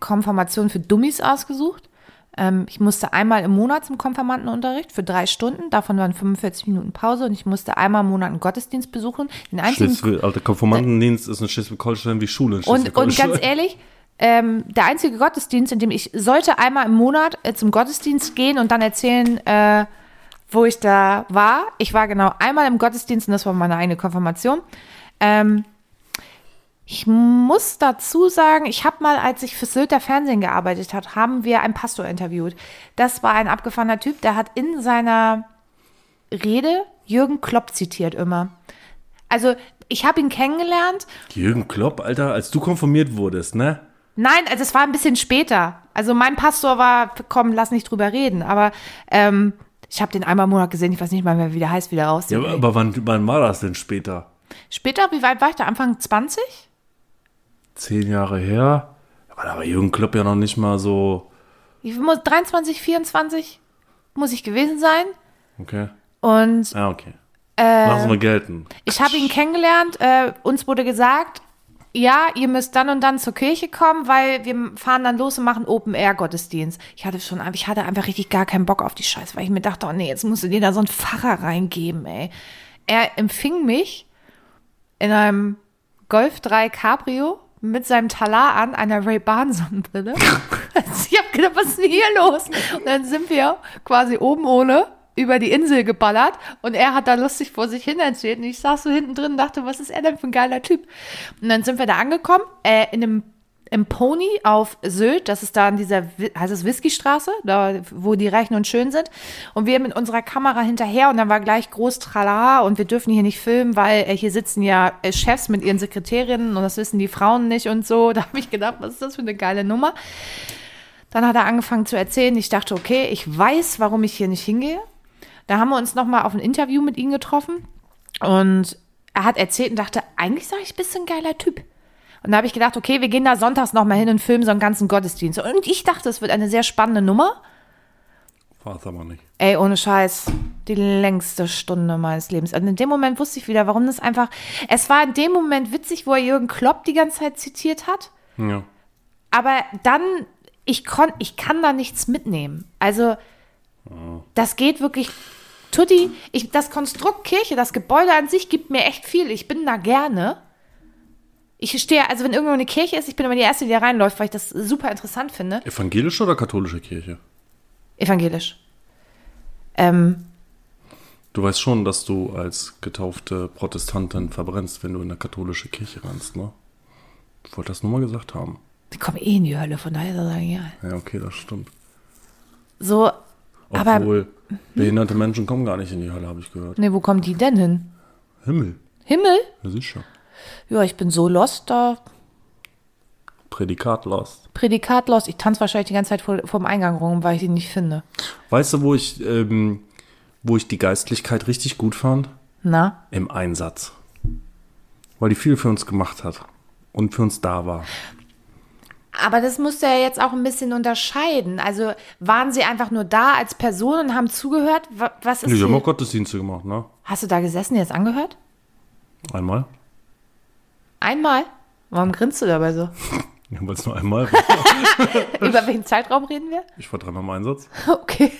Konfirmation für Dummies ausgesucht. Ähm, ich musste einmal im Monat zum Konfirmandenunterricht für drei Stunden. Davon waren 45 Minuten Pause und ich musste einmal im Monat einen Gottesdienst besuchen. Den einzigen Schleswig, Alter, Konformantendienst ist in Schleswig-Holstein wie Schule in Und, und Schleswig-Holstein. ganz ehrlich, ähm, der einzige Gottesdienst, in dem ich sollte einmal im Monat äh, zum Gottesdienst gehen und dann erzählen, äh, wo ich da war. Ich war genau einmal im Gottesdienst und das war meine eigene Konfirmation. Ähm, ich muss dazu sagen, ich habe mal, als ich für Sylter Fernsehen gearbeitet habe, haben wir einen Pastor interviewt. Das war ein abgefahrener Typ, der hat in seiner Rede Jürgen Klopp zitiert immer. Also ich habe ihn kennengelernt Jürgen Klopp, Alter, als du konfirmiert wurdest, ne? Nein, also es war ein bisschen später. Also mein Pastor war, komm, lass nicht drüber reden. Aber ähm, ich habe den einmal im Monat gesehen. Ich weiß nicht mal mehr, wie der heißt, wie der Ja, aussieht. aber, aber wann, wann war das denn später? Später, wie weit war ich da? Anfang 20? Zehn Jahre her? Aber da war Jürgen Klopp ja noch nicht mal so. Ich muss 23, 24 muss ich gewesen sein. Okay. Und Ja, okay. Äh, Lassen wir gelten. ich habe ihn kennengelernt. Äh, uns wurde gesagt, ja, ihr müsst dann und dann zur Kirche kommen, weil wir fahren dann los und machen Open-Air-Gottesdienst. Ich hatte schon, ich hatte einfach richtig gar keinen Bock auf die Scheiße, weil ich mir dachte, oh nee, jetzt musst du dir da so einen Pfarrer reingeben, ey. Er empfing mich in einem Golf 3 Cabrio mit seinem Talar an, einer Ray-Ban-Sonnenbrille. Also *laughs* ich habe gedacht, was ist denn hier los? Und dann sind wir quasi oben ohne über die Insel geballert und er hat da lustig vor sich hin erzählt und ich saß so hinten drin und dachte, was ist er denn für ein geiler Typ? Und dann sind wir da angekommen, äh, in einem im Pony auf Sylt, das ist da an dieser, heißt es Whiskystraße, da, wo die Reichen und Schön sind. Und wir mit unserer Kamera hinterher und dann war gleich groß Tralala und wir dürfen hier nicht filmen, weil äh, hier sitzen ja äh, Chefs mit ihren Sekretärinnen und das wissen die Frauen nicht und so. *laughs* Da habe ich gedacht, was ist das für eine geile Nummer? Dann hat er angefangen zu erzählen. Ich dachte, okay, ich weiß, warum ich hier nicht hingehe. Da haben wir uns nochmal auf ein Interview mit ihm getroffen und er hat erzählt und dachte, eigentlich sage ich, bist ein geiler Typ. Und da habe ich gedacht, okay, wir gehen da sonntags nochmal hin und filmen so einen ganzen Gottesdienst. Und ich dachte, es wird eine sehr spannende Nummer. War es aber nicht. Ey, ohne Scheiß, die längste Stunde meines Lebens. Und in dem Moment wusste ich wieder, warum das einfach. Es war in dem Moment witzig, wo er Jürgen Klopp die ganze Zeit zitiert hat. Ja. Aber dann, ich, kon, ich kann da nichts mitnehmen. Also, das geht wirklich. Tutti, ich, das Konstrukt Kirche, das Gebäude an sich gibt mir echt viel. Ich bin da gerne. Ich stehe, also wenn irgendwo eine Kirche ist, ich bin immer die Erste, die da reinläuft, weil ich das super interessant finde. Evangelische oder katholische Kirche? Evangelisch. Ähm, Du weißt schon, dass du als getaufte Protestantin verbrennst, wenn du in eine katholische Kirche rennst, ne? Ich wollte das nur mal gesagt haben. die kommen eh in die Hölle, von daher das egal. Ja, okay, das stimmt. So, aber, Obwohl, behinderte Menschen kommen gar nicht in die Hölle, habe ich gehört. nee, wo kommen die denn hin? Himmel, Himmel? ja sicher. Ja, ich bin so lost, da Prädikat lost. Prädikat lost. Ich tanze wahrscheinlich die ganze Zeit vor, vor dem Eingang rum, weil ich ihn nicht finde. Weißt du, wo ich, ähm, wo ich die Geistlichkeit richtig gut fand? Na? Im Einsatz. Weil die viel für uns gemacht hat und für uns da war. Aber das musst du ja jetzt auch ein bisschen unterscheiden. Also waren sie einfach nur da als Person und haben zugehört? Wa- Was ist Nee, die haben auch Gottesdienste gemacht, ne? Hast du da gesessen, jetzt angehört? Einmal. Einmal? Warum grinst du dabei so? Ja, weil es nur einmal war. *laughs* Über welchen Zeitraum reden wir? Ich war dreimal im Einsatz. *laughs* Okay.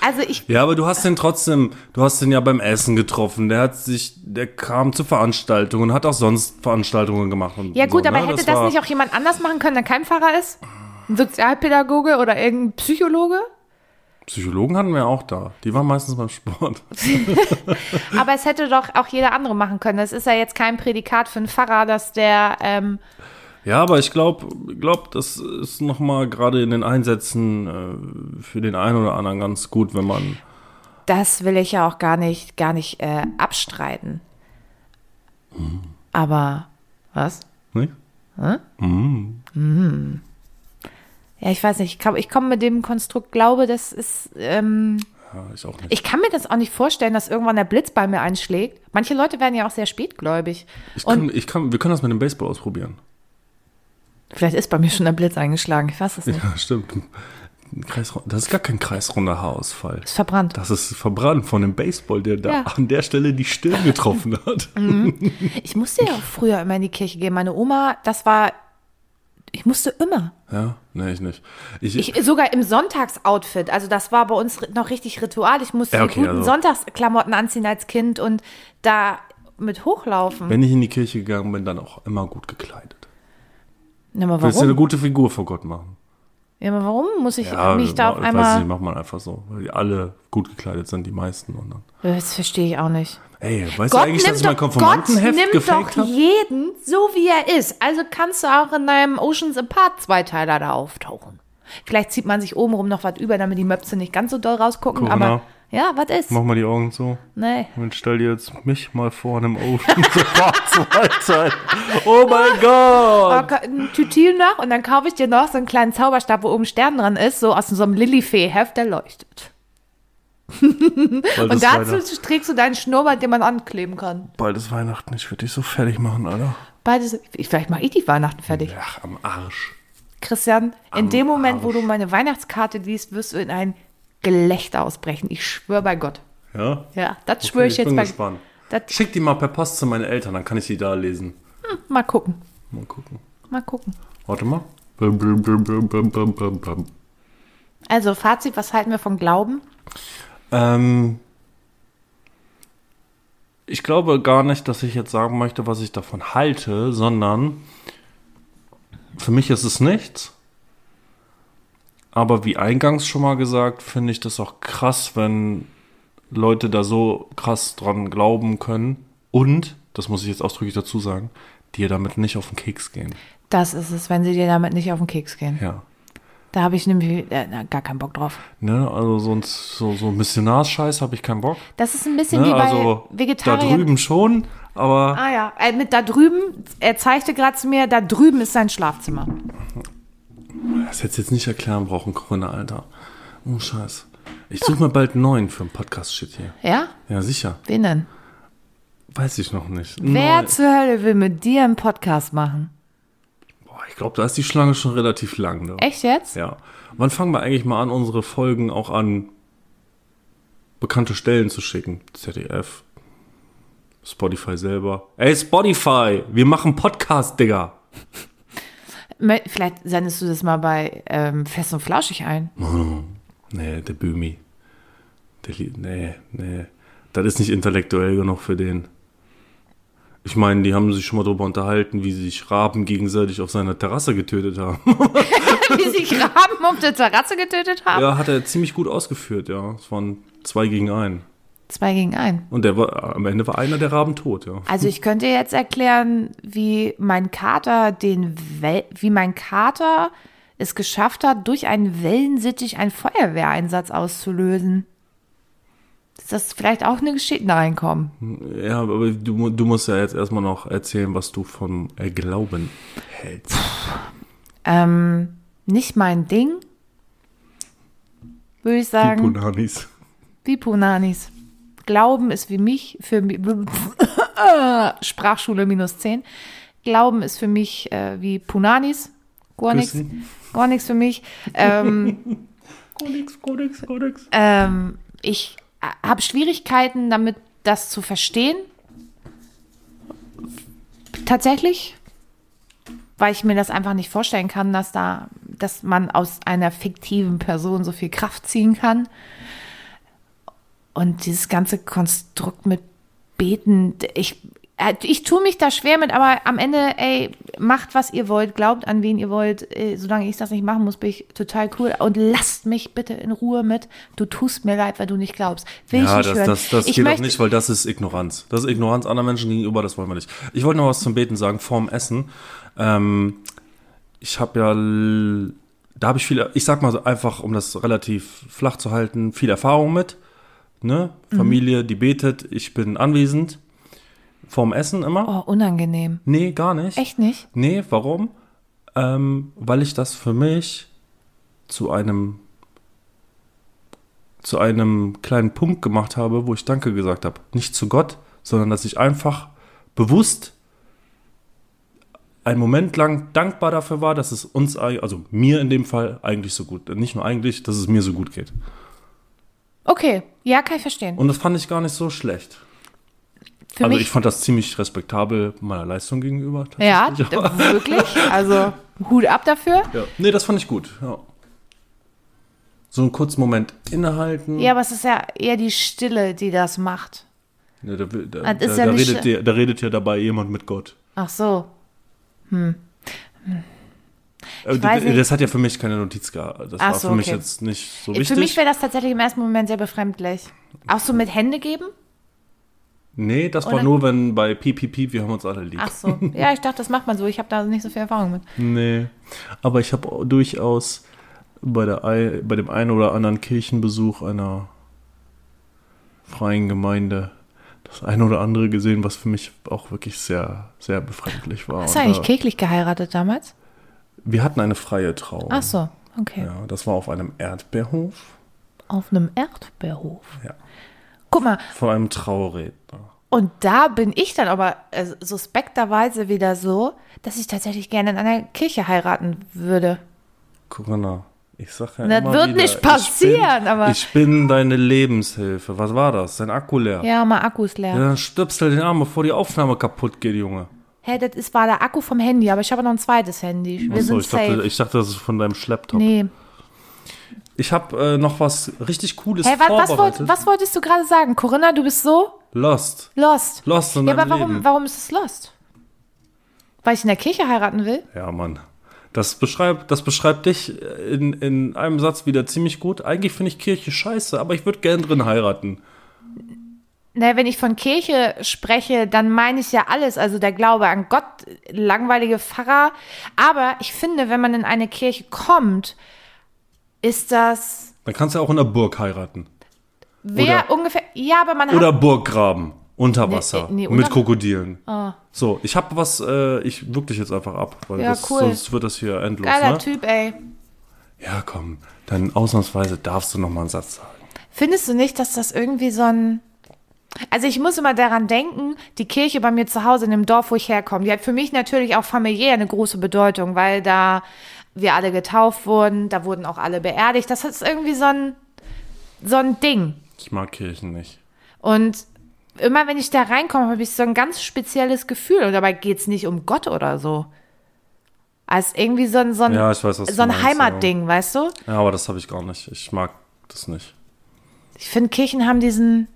also ich, Ja, aber du hast den trotzdem, du hast den ja beim Essen getroffen. Der hat sich, der kam zu Veranstaltungen hat auch sonst Veranstaltungen gemacht. Und ja gut, so, aber ne? hätte das, war- nicht auch jemand anders machen können, der kein Pfarrer ist? Ein Sozialpädagoge oder irgendein Psychologe? Psychologen hatten wir auch da. Die waren meistens beim Sport. *laughs* Aber es hätte doch auch jeder andere machen können. Das ist ja jetzt kein Prädikat für einen Pfarrer, dass der, ähm, Ja, aber ich glaube, glaub, das ist nochmal gerade in den Einsätzen äh, für den einen oder anderen ganz gut, wenn man. das will ich ja auch gar nicht, gar nicht äh, abstreiten. Aber was? Nicht? Ja, ich weiß nicht. Ich, komm- ich komme mit dem Konstrukt Glaube, das ist. Ähm, Ja, ich auch nicht. ich kann mir das auch nicht vorstellen, dass irgendwann der Blitz bei mir einschlägt. Manche Leute werden ja auch sehr spätgläubig. Ich Und kann, ich kann, wir können das mit dem Baseball ausprobieren. vielleicht ist bei mir schon der Blitz eingeschlagen. Ich weiß es nicht. Ja, *laughs* stimmt. Das ist gar kein kreisrunder Haarausfall. Ist verbrannt. Das ist verbrannt von dem Baseball, der da Ja. an der Stelle die Stirn getroffen hat. *laughs* Ich musste ja auch *laughs* früher immer in die Kirche gehen. Meine Oma, das war. Ich musste immer. Ja, nee, ich nicht. Ich, Ich, sogar im Sonntagsoutfit. Also das war bei uns noch richtig Ritual. Ich musste Ja, okay, die guten also- Sonntagsklamotten anziehen als Kind und da mit hochlaufen. wenn ich in die Kirche gegangen bin, dann auch immer gut gekleidet. Ja, aber Willst du eine warum? gute Figur vor Gott machen? Ja, aber warum muss ich Ja, mich da auf ich weiß einmal... nicht, macht man einfach so. Weil die alle gut gekleidet sind, die meisten. Und dann, Das verstehe ich auch nicht. ey, weißt du eigentlich, dass ich mein Gott Konformantenheft nimmt gefaked doch jeden so, wie er ist. Also kannst du auch in deinem Oceans Apart Zweiteiler da auftauchen. Vielleicht zieht man sich obenrum noch was über, damit die Möpse nicht ganz so doll rausgucken. Guck aber. Ja, was ist? Mach mal die Augen zu. Nee. Und stell dir jetzt mich mal vor einem Ocean *laughs* Zweiteil. Oh mein Gott! Ein Tütil noch und dann kaufe ich dir noch so einen kleinen Zauberstab, wo oben ein Stern dran ist, so aus so einem Lilifee-Heft, der leuchtet. Und dazu trägst du deinen Schnurrbart, den man ankleben kann. Bald ist Weihnachten. Ich würde dich so fertig machen, Alter. Beides, ich- vielleicht mache ich die Weihnachten fertig. Ach, am Arsch. Christian, in Am dem Moment, wo Arsch. du meine Weihnachtskarte liest, wirst du in ein Gelächter ausbrechen. Ich schwöre bei Gott. Ja? Ja, das schwöre ich ich jetzt bin bei. gespannt. Das, Schick die mal per Post zu meinen Eltern, dann kann ich sie da lesen. mal gucken. Mal gucken. Mal gucken. Warte mal. Bum, bum, bum, bum, bum, bum, bum, bum. Also, Fazit, was halten wir von Glauben? Ähm, ich glaube gar nicht, dass ich jetzt sagen möchte, was ich davon halte, sondern für mich ist es nichts. Aber wie eingangs schon mal gesagt, finde ich das auch krass, wenn Leute da so krass dran glauben können und, das muss ich jetzt ausdrücklich dazu sagen, dir damit nicht auf den Keks gehen. Das ist es, wenn sie dir damit nicht auf den Keks gehen. Ja. Da habe ich nämlich äh, gar keinen Bock drauf. Ne, also sonst so, so Missionarscheiß habe ich keinen Bock. Das ist ein bisschen Ne, wie bei also da Vegetariern. drüben schon, aber Ah ja, äh, mit da drüben, er zeigte gerade zu mir, da drüben ist sein Schlafzimmer. Das hättest jetzt nicht erklären brauchen, Corinna, Alter. Oh, Scheiß. Ich suche mir bald einen neuen für einen Podcast-Shit hier. Ja? Ja, sicher. Wen denn? Weiß ich noch nicht. Wer Neu- zur Hölle will mit dir einen Podcast machen? Boah, ich glaube, da ist die Schlange schon relativ lang. Ne? Echt jetzt? Ja. Wann fangen wir eigentlich mal an, unsere Folgen auch an bekannte Stellen zu schicken? ZDF, Spotify selber. Ey, Spotify, wir machen Podcast, Digga. Vielleicht sendest du das mal bei ähm, Fest und Flauschig ein. *laughs* Nee, der Bümi. Der, nee, nee. Das ist nicht intellektuell genug für den. Ich meine, die haben sich schon mal darüber unterhalten, wie sich Raben gegenseitig auf seiner Terrasse getötet haben. *laughs* *laughs* Wie sich Raben auf der Terrasse getötet haben? ja, hat er ziemlich gut ausgeführt, ja. Es waren zwei gegen einen. Zwei gegen ein. Und der war, am Ende war einer der Raben tot, ja. Also ich könnte jetzt erklären, wie mein Kater den Wel wie mein Kater es geschafft hat, durch einen Wellensittich einen Feuerwehreinsatz auszulösen. Ist das vielleicht auch eine Geschichte da reinkommen? Ja, aber du, du musst ja jetzt erstmal noch erzählen, was du vom Glauben hältst. Ähm, nicht mein Ding, würde ich Die sagen. Punanis. Wie Punanis. Glauben ist wie mich, für mich, *laughs* Sprachschule minus 10. Glauben ist für mich äh, wie Punanis. Gar nichts. Gar nichts für mich. Ähm, Kodex, Kodex, Kodex. ähm, ich habe Schwierigkeiten damit, das zu verstehen. Tatsächlich. Weil ich mir das einfach nicht vorstellen kann, dass da, dass man aus einer fiktiven Person so viel Kraft ziehen kann. Und dieses ganze Konstrukt mit Beten, ich, äh, ich tue mich da schwer mit, aber am Ende, ey, macht, was ihr wollt, glaubt an wen ihr wollt. Äh, solange ich das nicht machen muss, bin ich total cool. Und lasst mich bitte in Ruhe mit. Du tust mir leid, weil du nicht glaubst. Will ich Ja, nicht das, hören. das, das ich geht auch nicht, weil das ist Ignoranz. Das ist Ignoranz anderen Menschen gegenüber, das wollen wir nicht. Ich wollte noch was zum Beten sagen, vorm Essen. Ähm, ich habe ja, da habe ich viel, ich sag mal so einfach, um das relativ flach zu halten, viel Erfahrung mit. Ne? Mhm. Familie, die betet, ich bin anwesend. Vorm Essen immer? Oh, unangenehm. Nee, gar nicht. Echt nicht? Nee, warum? Ähm, weil ich das für mich zu einem zu einem kleinen Punkt gemacht habe, wo ich Danke gesagt habe. Nicht zu Gott, sondern dass ich einfach bewusst einen Moment lang dankbar dafür war, dass es uns, also mir in dem Fall, eigentlich so gut, nicht nur eigentlich, dass es mir so gut geht. Okay, ja, kann ich verstehen. Und das fand ich gar nicht so schlecht. Für also mich, ich fand das ziemlich respektabel meiner Leistung gegenüber. ja, wirklich. Also Hut ab dafür. Ja. Nee, das fand ich gut, ja. So einen kurzen Moment innehalten. Ja, aber es ist ja eher die Stille, die das macht. Ja, da, da, Das da, ja redet da redet ja dabei jemand mit Gott. Ach so. Äh, d- weiß nicht. das hat ja für mich keine Notiz gehabt. Das Ach war so, für mich okay. jetzt nicht so Für wichtig. mich wäre das tatsächlich im ersten Moment sehr befremdlich. Auch so mit Hände geben? nee, das war Oder- nur, wenn bei PPP, wir haben uns alle lieb. Ach so. Ja, ich dachte, das macht man so. Ich habe da nicht so viel Erfahrung mit. Nee. Aber ich habe durchaus bei, der, ei- bei dem einen oder anderen Kirchenbesuch einer freien Gemeinde das eine oder andere gesehen, was für mich auch wirklich sehr, sehr befremdlich war. Hast du eigentlich kirchlich geheiratet damals? Wir hatten eine freie Trauung. Ach so, okay. Ja, das war auf einem Erdbeerhof Auf einem Erdbeerhof. Ja. Guck mal, von einem Trauredner. und da bin ich dann aber äh, suspekterweise wieder so, dass ich tatsächlich gerne in einer Kirche heiraten würde. Corinna, ich sag ja Das immer wird wieder, nicht passieren, ich bin, aber- Ich bin deine Lebenshilfe. Was war das? Dein Akku leer. Ja, mal Akkus leer. Ja, dann stöpsel den Arm, bevor die Aufnahme kaputt geht, Junge. Hä, das ist, war der Akku vom Handy, aber ich habe noch ein zweites Handy. Wir Achso, sind ich dachte, safe. ich dachte, das ist von deinem Schlepptop. nee. Ich habe äh, noch was richtig Cooles Hä, wa, was, vorbereitet. wollt, was wolltest du gerade sagen? Corinna, du bist so Lost. lost. Lost in Ja, aber warum, Leben. warum ist es lost? Weil ich in der Kirche heiraten will? Ja, Mann. Das beschreibt, das beschreibt dich in, in einem Satz wieder ziemlich gut. Eigentlich finde ich Kirche scheiße, aber ich würde gern drin heiraten. Na, wenn ich von Kirche spreche, dann meine ich ja alles. Also der Glaube an Gott, langweilige Pfarrer. Aber ich finde, wenn man in eine Kirche kommt, ist das. Dann kannst du auch in der Burg heiraten. Wer Oder- ungefähr. Ja, aber man hat. Oder Burggraben. Unter Wasser. Nee, nee, mit unter- Krokodilen. Ah. So, ich habe was, äh, ich wirke dich jetzt einfach ab, weil Ja, das, cool. sonst wird das hier endlos. Geiler Ne? Typ, ey. Ja, komm, dann ausnahmsweise darfst du noch mal einen Satz sagen. Findest du nicht, dass das irgendwie so ein. Also ich muss immer daran denken, die Kirche bei mir zu Hause in dem Dorf, wo ich herkomme, die hat für mich natürlich auch familiär eine große Bedeutung, weil da wir alle getauft wurden, da wurden auch alle beerdigt. Das ist irgendwie so ein, so ein Ding. Ich mag Kirchen nicht. Und immer wenn ich da reinkomme, habe ich so ein ganz spezielles Gefühl. Und dabei geht es nicht um Gott oder so. Als irgendwie so ein, so ein, Ja, weiß, so ein Heimatding, weißt du? Ja, aber das habe ich gar nicht. Ich mag das nicht. Ich finde, Kirchen haben diesen.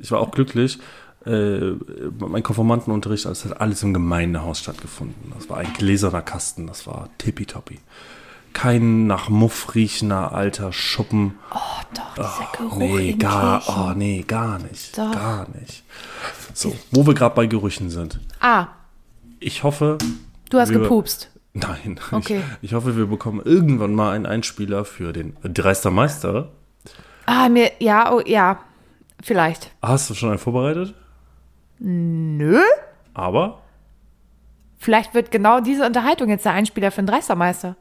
Ich war auch glücklich. äh, mein Konformantenunterricht, das hat alles im Gemeindehaus stattgefunden. Das war ein gläserner Kasten, das war tippitoppi. Kein nach Muff riechender alter Schuppen. Oh, doch, dieser Geruch Nee, gar, Kirchen. oh, nee, gar nicht. Doch. Gar nicht. So, wo wir gerade bei Gerüchen sind. Ah, Ich hoffe, du hast gepupst. nein. *laughs* Okay. Ich, ich hoffe, wir bekommen irgendwann mal einen Einspieler für den Dreister Meister. Ah, mir, ja, oh, ja, vielleicht. Hast du schon einen vorbereitet? Nö. Aber, Vielleicht wird genau diese Unterhaltung jetzt der Einspieler für den Dreistermeister.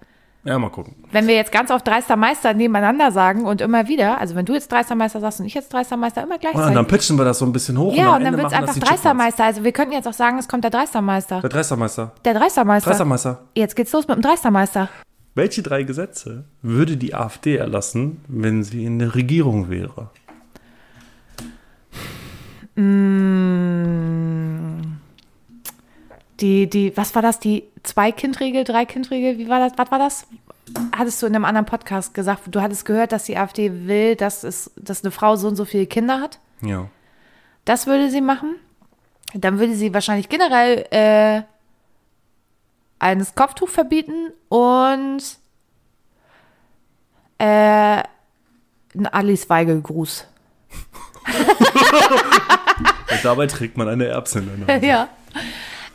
ja, mal gucken. Wenn wir jetzt ganz oft Dreistermeister nebeneinander sagen und immer wieder, also wenn du jetzt Dreistermeister sagst und ich jetzt Dreistermeister, immer Und dann gleichzeitig. pitchen wir das so ein bisschen hoch Ja, am und dann wird es einfach. Dreistermeister. Also wir könnten jetzt auch sagen, es kommt der Dreistermeister. Der Dreistermeister. Der Dreistermeister. Dreistermeister. Jetzt geht's los mit dem Dreistermeister. Welche drei Gesetze würde die AfD erlassen, wenn sie in der Regierung wäre? Die, die, was war das? Die Zwei-Kind-Regel, Drei-Kind-Regel? Wie war das? Was war das? Hattest du in einem anderen Podcast gesagt, du hattest gehört, dass die AfD will, dass, es, dass eine Frau so und so viele Kinder hat? Ja. Das würde sie machen. Dann würde sie wahrscheinlich generell äh, eines Kopftuch verbieten und äh, ein Alice Weigel-Gruß. *laughs* Und dabei trägt man eine Erbse in der Nase. Ja.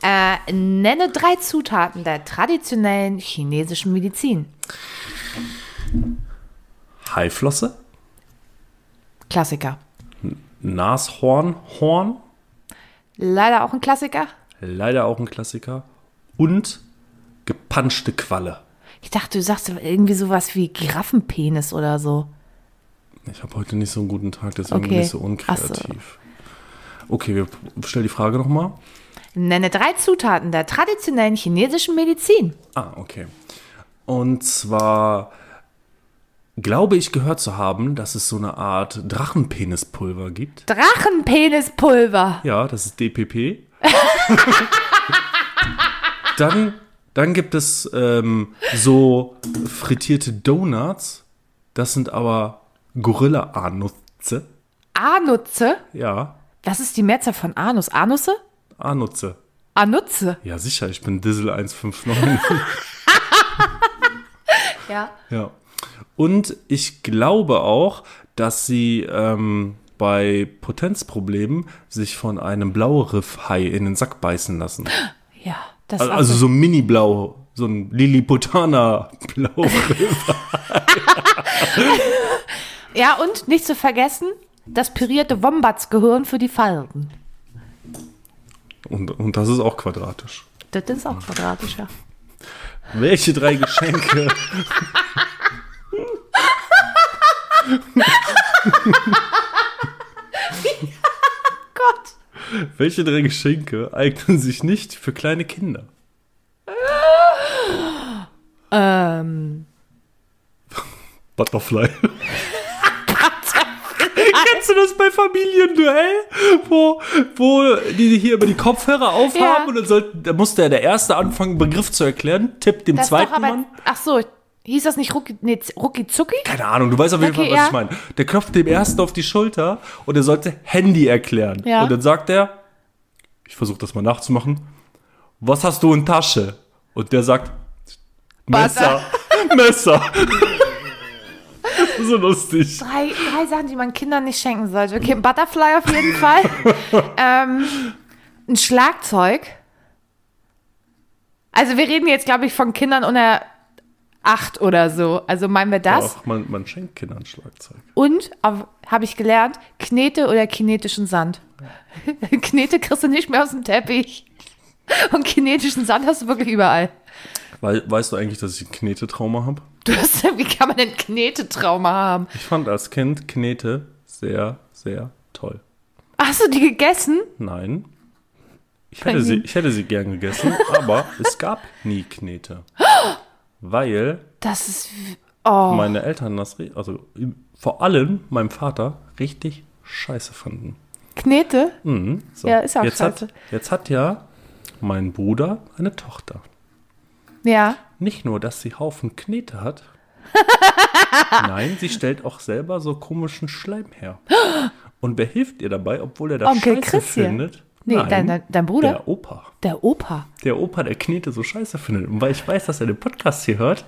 Äh, nenne drei Zutaten der traditionellen chinesischen Medizin. Haiflosse, Klassiker. Nashorn, Horn, Leider auch ein Klassiker. leider auch ein Klassiker, und gepanschte Qualle. Ich dachte, du sagst irgendwie sowas wie Giraffenpenis oder so. Ich habe heute nicht so einen guten Tag, deswegen Okay. bin ich so unkreativ. Okay, wir stellen die Frage nochmal. Nenne drei Zutaten der traditionellen chinesischen Medizin. Ah, okay. Und zwar glaube ich gehört zu haben, dass es so eine Art Drachenpenispulver gibt. Drachenpenispulver. Ja, das ist DPP. *laughs* dann, dann gibt es ähm, so frittierte Donuts. Das sind aber Gorilla-Anutze. Anutze. Ja, Was ist die Mehrzahl von Anus? Anusse? Anutze. Anutze. Ja, sicher, ich bin Dizzle 159. *laughs* Ja. ja. Und ich glaube auch, dass sie ähm, bei Potenzproblemen sich von einem Blauriff-Hai in den Sack beißen lassen. Ja. Das Also auch so ein Mini-Blau, so ein Lilliputaner-Blauriff. *laughs* Ja, und nicht zu vergessen, das pürierte Wombatsgehirn für die Falten. und, und das ist auch quadratisch. Das ist auch quadratisch, ja. Welche drei Geschenke? *laughs* Gott. Welche drei Geschenke eignen sich nicht für kleine Kinder? Ähm, Butterfly. *laughs* Kennst du das bei Familienduell? Wo, wo die hier über die Kopfhörer aufhaben Ja. und dann, soll, da musste ja der Erste anfangen, einen Begriff zu erklären, tippt dem das zweiten aber, Mann. ach so, hieß das nicht Rucki, nee, Rucki Zucki? Keine Ahnung, du weißt auf jeden Okay, Fall, was ja. ich meine. Der klopft dem Ersten auf die Schulter und er sollte Handy erklären. Ja. Und dann sagt er, ich versuche das mal nachzumachen, was hast du in Tasche? Und der sagt, Messer, *laughs* Messer. *laughs* *laughs* so lustig. Drei, drei Sachen, die man Kindern nicht schenken sollte. Okay, ein Butterfly auf jeden *laughs* Fall. ähm, ein Schlagzeug. Also wir reden jetzt, glaube ich, von Kindern unter acht oder so. Also meinen wir das? Ach, man, man schenkt Kindern Schlagzeug. Und, habe ich gelernt, Knete oder kinetischen Sand. *laughs* Knete kriegst du nicht mehr aus dem Teppich. Und kinetischen Sand hast du wirklich überall. Wei- weißt du eigentlich, dass ich ein Knetetrauma habe? Du hast, wie kann man denn Knetetrauma haben? Ich fand als Kind Knete sehr, sehr toll. Hast du die gegessen? Nein. Ich hätte, sie, ich hätte sie gern gegessen, *laughs* aber es gab nie Knete. Weil Das ist. Oh. meine Eltern das, also vor allem mein Vater, richtig scheiße fanden. Knete? Mhm, so. Ja, ist auch jetzt scheiße. Hat, jetzt hat ja mein Bruder eine Tochter. Ja. Nicht nur, dass sie Haufen Knete hat. *laughs* nein, sie stellt auch selber so komischen Schleim her. Und wer hilft ihr dabei, obwohl er das Onkel scheiße Chris hier. findet? Nee, Nein, dein, dein, dein Bruder? Der Opa. Der Opa. Der Opa, der Knete so scheiße findet. Und weil ich weiß, dass er den Podcast hier hört,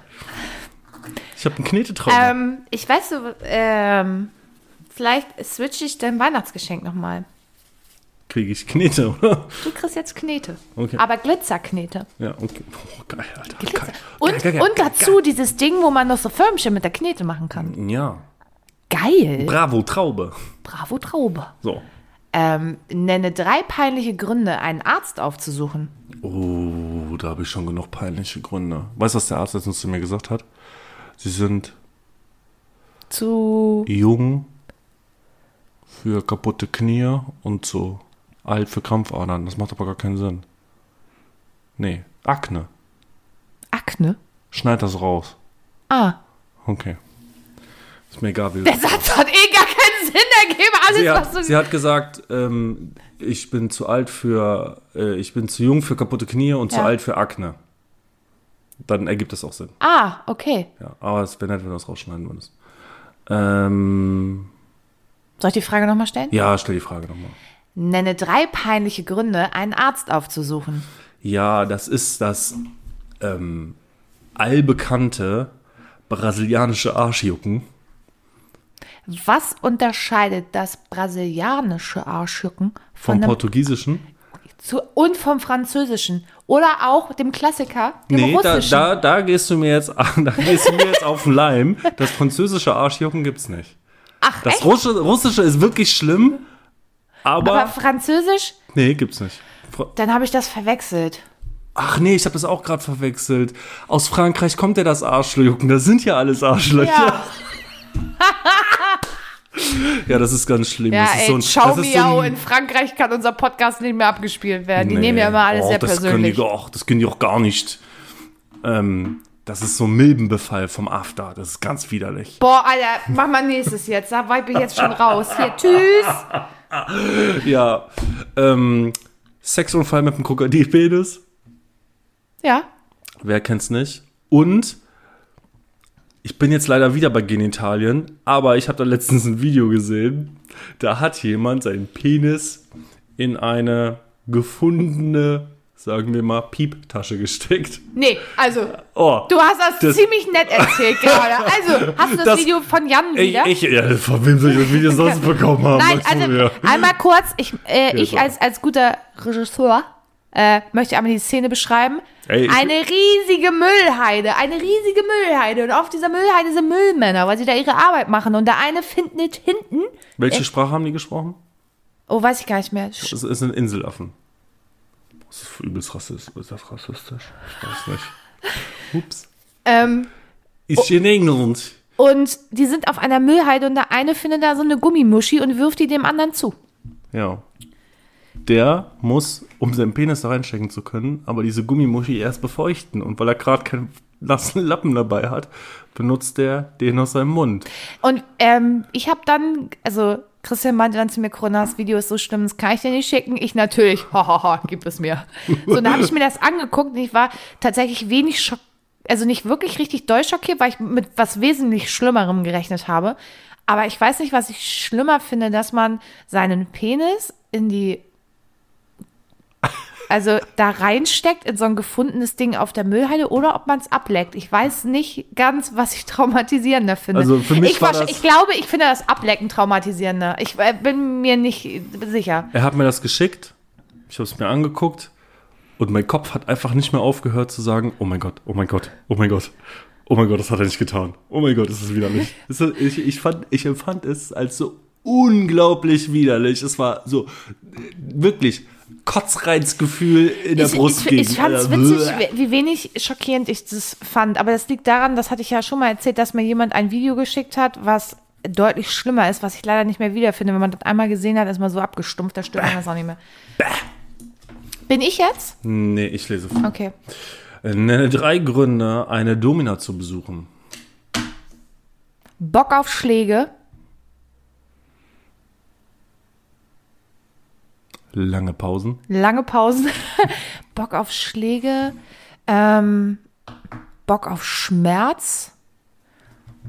ich habe einen Knetetrauma. Ähm, ich weiß so, ähm, vielleicht switche ich dein Weihnachtsgeschenk nochmal. Kriege ich Knete, oder? Du kriegst jetzt Knete. Okay. Aber Glitzerknete. Ja, okay. Oh, geil, Alter. Glitzer. Geil. Und, geil, geil, und dazu dieses Ding, wo man noch so Förmchen mit der Knete machen kann. Ja. Geil. Bravo, Traube. Bravo, Traube. So. Ähm, nenne drei peinliche Gründe, einen Arzt aufzusuchen. Oh, da habe ich schon genug peinliche Gründe. Weißt du, was der Arzt letztens zu mir gesagt hat? Sie sind Zu. jung für kaputte Knie und so alt für Krampfadern. Das macht aber gar keinen Sinn. Nee, Akne. Akne? Schneid das raus. Ah. Okay. Ist mir egal, wie Der Satz hat eh gar keinen *laughs* Sinn ergeben. Alles, sie, was hat, du. sie hat gesagt, ähm, ich bin zu alt für, äh, ich bin zu jung für kaputte Knie und zu Ja. alt für Akne. Dann ergibt das auch Sinn. ah, okay. Ja, aber es wäre nett, wenn du das rausschneiden würdest. Ähm, Soll ich die Frage nochmal stellen? ja, stell die Frage nochmal. Nenne drei peinliche Gründe, einen Arzt aufzusuchen. Ja, das ist das ähm, allbekannte brasilianische Arschjucken. Was unterscheidet das brasilianische Arschjucken Vom Portugiesischen? zu, und vom französischen? Oder auch dem Klassiker, dem Nee, da, russischen? da, da gehst du mir jetzt, *laughs* da gehst du mir jetzt auf den Leim. Das französische Arschjucken gibt's nicht. Ach, Das echt? Russische, Russische ist wirklich schlimm, aber, Aber französisch? nee, gibt's nicht. Fra- Dann habe ich das verwechselt. Ach nee, ich habe das auch gerade verwechselt. Aus Frankreich kommt ja das Arschjucken. Das sind ja alles Arschlöcher. Ja, *laughs* Ja, das ist ganz schlimm. ja das ist ey, so ein, ciao das so ein- in Frankreich kann unser Podcast nicht mehr abgespielt werden. Die Nee. nehmen ja immer alles oh, sehr das persönlich. Können die doch, das können die auch gar nicht. Ähm, das ist so ein Milbenbefall vom After. Das ist ganz widerlich. Boah, Alter, mach mal nächstes jetzt. Da war ich jetzt schon raus. Hier, tschüss. *laughs* *laughs* Ja. Ähm, Sexunfall mit dem Krokodilpenis. Ja, Wer kennt's nicht? Und ich bin jetzt leider wieder bei Genitalien, aber ich habe da letztens ein Video gesehen. Da hat jemand seinen Penis in eine gefundene, sagen wir mal, Pieptasche gesteckt. nee, also, Oh, du hast das, Das- ziemlich nett erzählt gerade. *laughs* Also, hast du das, Das- Video von Jan ich, wieder? ich, ja, von wem soll ich das Video sonst bekommen haben? Nein, also mir? einmal kurz, ich, äh, ich als, als guter Regisseur äh, möchte einmal die Szene beschreiben. Ey, ich- eine riesige Müllheide, eine riesige Müllheide. Und auf dieser Müllheide sind Müllmänner, weil sie da ihre Arbeit machen. Und der eine findet hinten, Welche Sprache haben die gesprochen? oh, weiß ich gar nicht mehr. Es es sind Inselaffen. Das ist übelst rassistisch. Ist das rassistisch? Ich weiß nicht. *laughs* Ups. Ähm, Ist in England. und die sind auf einer Müllheide und der eine findet da so eine Gummimuschi und wirft die dem anderen zu. Ja. Der muss, um seinen Penis da reinstecken zu können, aber diese Gummimuschi erst befeuchten. Und weil er gerade keinen nassen Lappen dabei hat, benutzt er den aus seinem Mund. Und ähm, ich habe dann, also Christian meinte dann zu mir, Corona, das Video ist so schlimm, das kann ich dir nicht schicken. Ich natürlich, *laughs* hahaha, gib es mir. So, dann habe ich mir das angeguckt und ich war tatsächlich wenig schock, also nicht wirklich richtig doll schockiert, weil ich mit was wesentlich Schlimmerem gerechnet habe. Aber ich weiß nicht, was ich schlimmer finde, dass man seinen Penis in die also da reinsteckt in so ein gefundenes Ding auf der Müllhalde oder ob man es ableckt. Ich weiß nicht ganz, was ich traumatisierender finde. Also für mich ich, war das- ich glaube, ich finde das Ablecken traumatisierender. Ich äh, bin mir nicht sicher. Er hat mir das geschickt. Ich habe es mir angeguckt. Und mein Kopf hat einfach nicht mehr aufgehört zu sagen, oh mein Gott, oh mein Gott, oh mein Gott. Oh mein Gott, das hat er nicht getan. Oh mein Gott, das ist widerlich. *laughs* Das ist, ich, ich, fand, ich empfand es als so unglaublich widerlich. Es war so äh, wirklich Kotzreizgefühl in der Ich, Brust. ich, ich fand es witzig, wie- wenig schockierend ich das fand. Aber das liegt daran, das hatte ich ja schon mal erzählt, dass mir jemand ein Video geschickt hat, was deutlich schlimmer ist, was ich leider nicht mehr wiederfinde. Wenn man das einmal gesehen hat, ist man so abgestumpft, da stimmt man das auch nicht mehr. Bin ich jetzt? Nee, ich lese vor. Okay. Nenne drei Gründe, eine Domina zu besuchen. Bock auf Schläge, Lange Pausen. lange Pausen, *laughs* Bock auf Schläge, ähm, Bock auf Schmerz.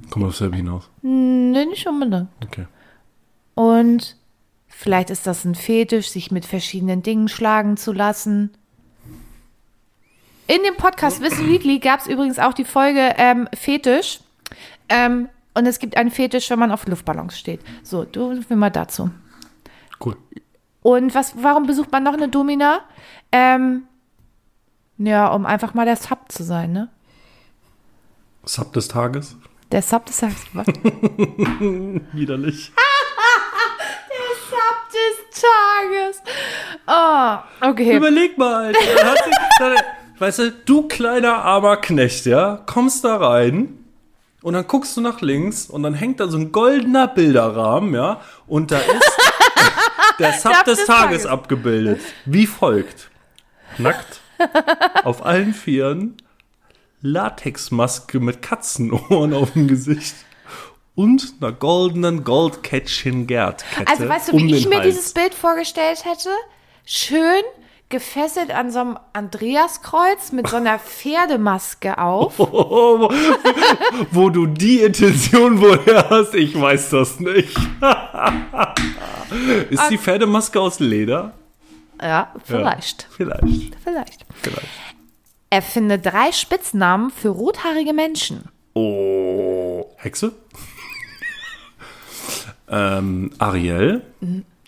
Kommt auf selber hinaus. Nee, nicht unbedingt. Okay. Und Vielleicht ist das ein Fetisch, sich mit verschiedenen Dingen schlagen zu lassen. In dem Podcast Wissen Weekly gab es übrigens auch die Folge ähm, Fetisch. Ähm, und es gibt einen Fetisch, wenn man auf Luftballons steht. So, du wir mal dazu. Und was, warum besucht man noch eine Domina? Ähm, ja, um einfach mal der Sub zu sein, ne? Sub des Tages. Der Sub des Tages. Was? *laughs* Widerlich. *laughs* Sub des Tages. Oh, okay. Überleg mal, sich- Weißt du, du kleiner armer Knecht, ja, kommst da rein und dann guckst du nach links und dann hängt da so ein goldener Bilderrahmen, ja, und da ist *laughs* der *laughs* Sub des des Tages Tages. abgebildet. Wie folgt. Nackt, *laughs* auf allen Vieren, Latexmaske mit Katzenohren auf dem Gesicht und einer goldenen Goldkettchen-Gerd-Kette Also weißt du, um wie ich mir Hals. dieses Bild vorgestellt hätte? Schön gefesselt an so einem Andreaskreuz mit so einer *laughs* Pferdemaske auf. Oh, *laughs* wo, wo du die Intention woher hast, ich weiß das nicht. *laughs* Ist die Pferdemaske aus Leder? Ja, vielleicht. Vielleicht, Vielleicht. vielleicht. Erfinde drei Spitznamen für rothaarige Menschen. Oh, Hexe? ähm, Ariel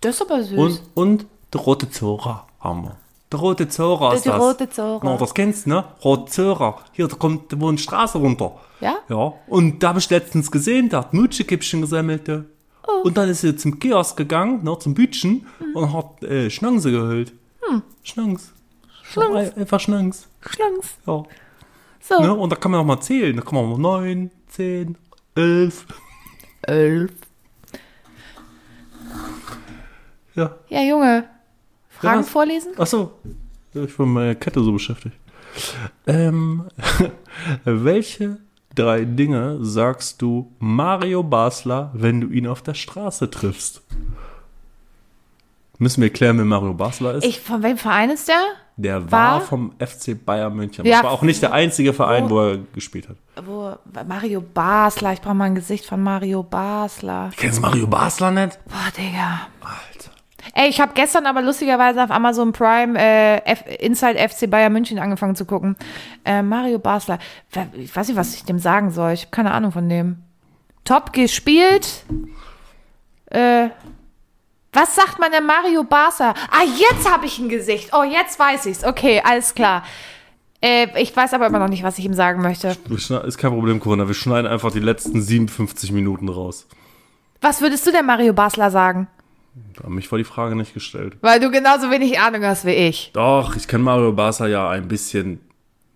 Das ist aber süß. und, und der rote Zora haben wir. Der rote Zora ist Der das. rote Zora. No, das kennst du, ne? Rote Zora. Hier, da kommt da wohnt Straße runter. Ja? Ja. Und da habe ich letztens gesehen, da hat Mutschekippchen gesammelt. ja. Oh. Und dann ist sie zum Kiosk gegangen, ne, zum Bütchen, Mhm. und hat äh, Schnanze geholt. Hm. Schnanz. Schnanz. Einfach Schnanz. Schlanks. Ja. So. Ne? Und da kann man auch mal zählen. Da kann man mal neun, zehn, elf. Elf. Ja. Ja, Junge. Fragen was? vorlesen? Ach so. Ja, Ich war mit meiner Kette so beschäftigt. Ähm, *laughs* welche drei Dinge sagst du Mario Basler, wenn du ihn auf der Straße triffst? Müssen wir klären, wer Mario Basler ist? Ich, von welchem Verein ist der? der war- war vom FC Bayern München. Ja. Das war auch nicht der einzige Verein, Oh. wo er gespielt hat. Wo, Mario Basler. Ich brauche mal ein Gesicht von Mario Basler. Kennst du Mario Basler nicht? Boah, Digga. Alter. Ey, ich habe gestern aber lustigerweise auf Amazon Prime äh, F Inside FC Bayern München angefangen zu gucken. Äh, Mario Basler. Ich weiß nicht, was ich dem sagen soll. Ich habe keine Ahnung von dem. Top gespielt. Äh, was sagt man denn Mario Basler? Ah, jetzt habe ich ein Gesicht. Oh, jetzt weiß ich's. Okay, alles klar. Äh, ich weiß aber immer noch nicht, was ich ihm sagen möchte. Ist kein Problem, Corona. Wir schneiden einfach die letzten 57 Minuten raus. Was würdest du denn Mario Basler sagen? Da haben mich vor die Frage nicht gestellt. Weil du genauso wenig Ahnung hast wie ich. Doch, ich kenne Mario Basler ja ein bisschen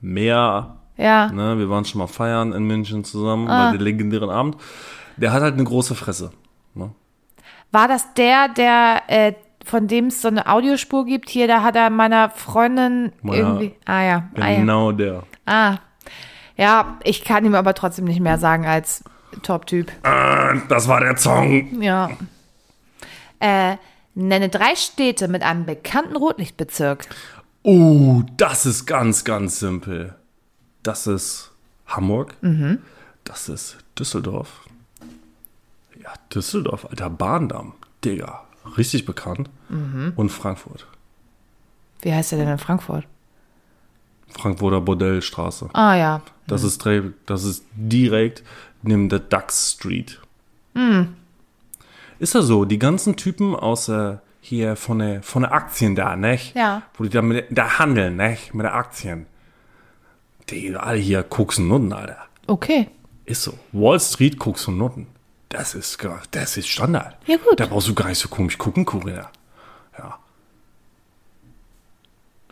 mehr. Ja. Ne? Wir waren schon mal feiern in München zusammen Ah. bei dem legendären Abend. Der hat halt eine große Fresse. Ne? War das der, der, äh, von dem es so eine Audiospur gibt? Hier, da hat er meiner Freundin Meiner- irgendwie. Ah ja. Ah, ja. Genau der. ah. Ja, ich kann ihm aber trotzdem nicht mehr sagen als Top-Typ. Äh, das war der Song. Ja. Äh, nenne drei Städte mit einem bekannten Rotlichtbezirk. Uh, das ist ganz, ganz simpel. Das ist Hamburg. Mhm. Das ist Düsseldorf. Ja, Düsseldorf, alter Bahndamm. Digga, richtig bekannt. Mhm. Und Frankfurt. Wie heißt der denn in Frankfurt? Frankfurter Bordellstraße. Ah ja. Das, ist, dre- das ist direkt neben der Duck Street. Hm. Ist ja so, die ganzen Typen aus äh, hier von der, von der Aktien da, nicht? Ja. Wo die da, mit, da handeln, nicht? Mit der Aktien. Die alle hier koksen Nutten, Alter. Okay. Ist so. Wall Street koksen Nutten. Das ist, das ist Standard. Ja, gut. Da brauchst du gar nicht so komisch gucken, Corinna. Ja,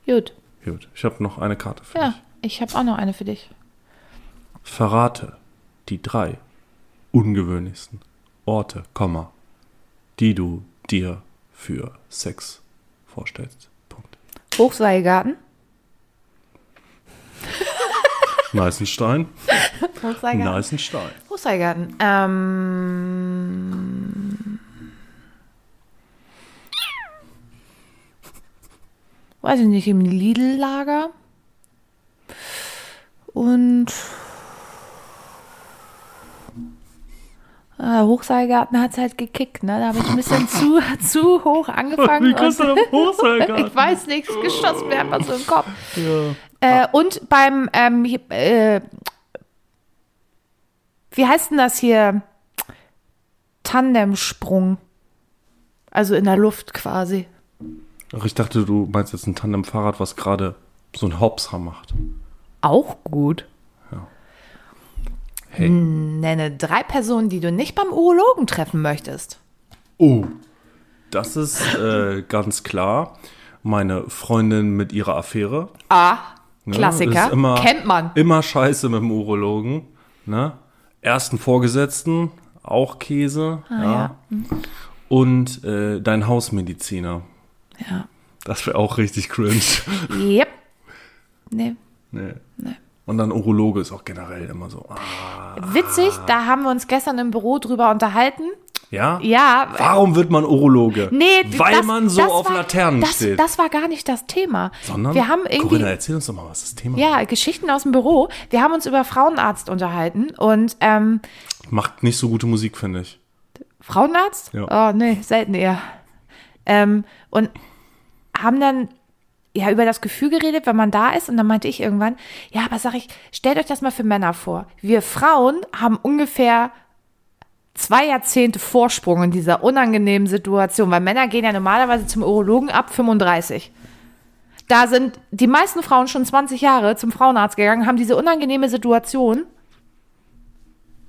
Gut. gut. Ich habe noch eine Karte für Ja, dich. ich habe auch noch eine für dich. Verrate die drei ungewöhnlichsten Orte, Komma, die du dir für Sex vorstellst. Punkt. Hochseilgarten. Neißenstein. Hochseilgarten. Neißenstein. Hochseilgarten. Ähm. Weiß ich nicht, im Lidl-Lager. Und. Ah, Hochseilgarten hat es halt gekickt, ne? Da habe ich ein bisschen *laughs* zu, zu hoch angefangen. Wie kommst du denn Hochseilgarten? *laughs* ich weiß nichts, geschossen mir einfach so im Kopf. Ja. Äh, und beim, ähm, äh, wie heißt denn das hier? Tandemsprung. Also in der Luft quasi. Ach, ich dachte, du meinst jetzt ein Tandem-Fahrrad, was gerade so ein Hopser macht. Auch gut. Hey. Nenne drei Personen, die du nicht beim Urologen treffen möchtest. Oh, das ist äh, ganz klar meine Freundin mit ihrer Affäre. Ah, Ne? Klassiker. Immer, Kennt man. Immer scheiße mit dem Urologen. Ne? Ersten Vorgesetzten, auch Käse. Ah, ja. Und äh, dein Hausmediziner. Ja. Das wäre auch richtig cringe. Yep. Nee. nee. Und dann Urologe ist auch generell immer so. Ah. Witzig, da haben wir uns gestern im Büro drüber unterhalten. Ja? Ja, Warum wird man Urologe? Nee, Weil das, man so auf war, Laternen das, steht. Das war gar nicht das Thema. Sondern, wir haben irgendwie, Corinna, erzähl uns doch mal, was das Thema ja, Geschichten aus dem Büro. Wir haben uns über Frauenarzt unterhalten und ähm, Macht nicht so gute Musik, finde ich. Frauenarzt? Ja. Oh, nee, selten eher. Ähm, und haben dann ja über das Gefühl geredet, wenn man da ist. Und dann meinte ich irgendwann, ja, aber sag ich, stellt euch das mal für Männer vor. Wir Frauen haben ungefähr zwei Jahrzehnte Vorsprung in dieser unangenehmen Situation, weil Männer gehen ja normalerweise zum Urologen ab 35. Da sind die meisten Frauen schon 20 Jahre zum Frauenarzt gegangen, haben diese unangenehme Situation.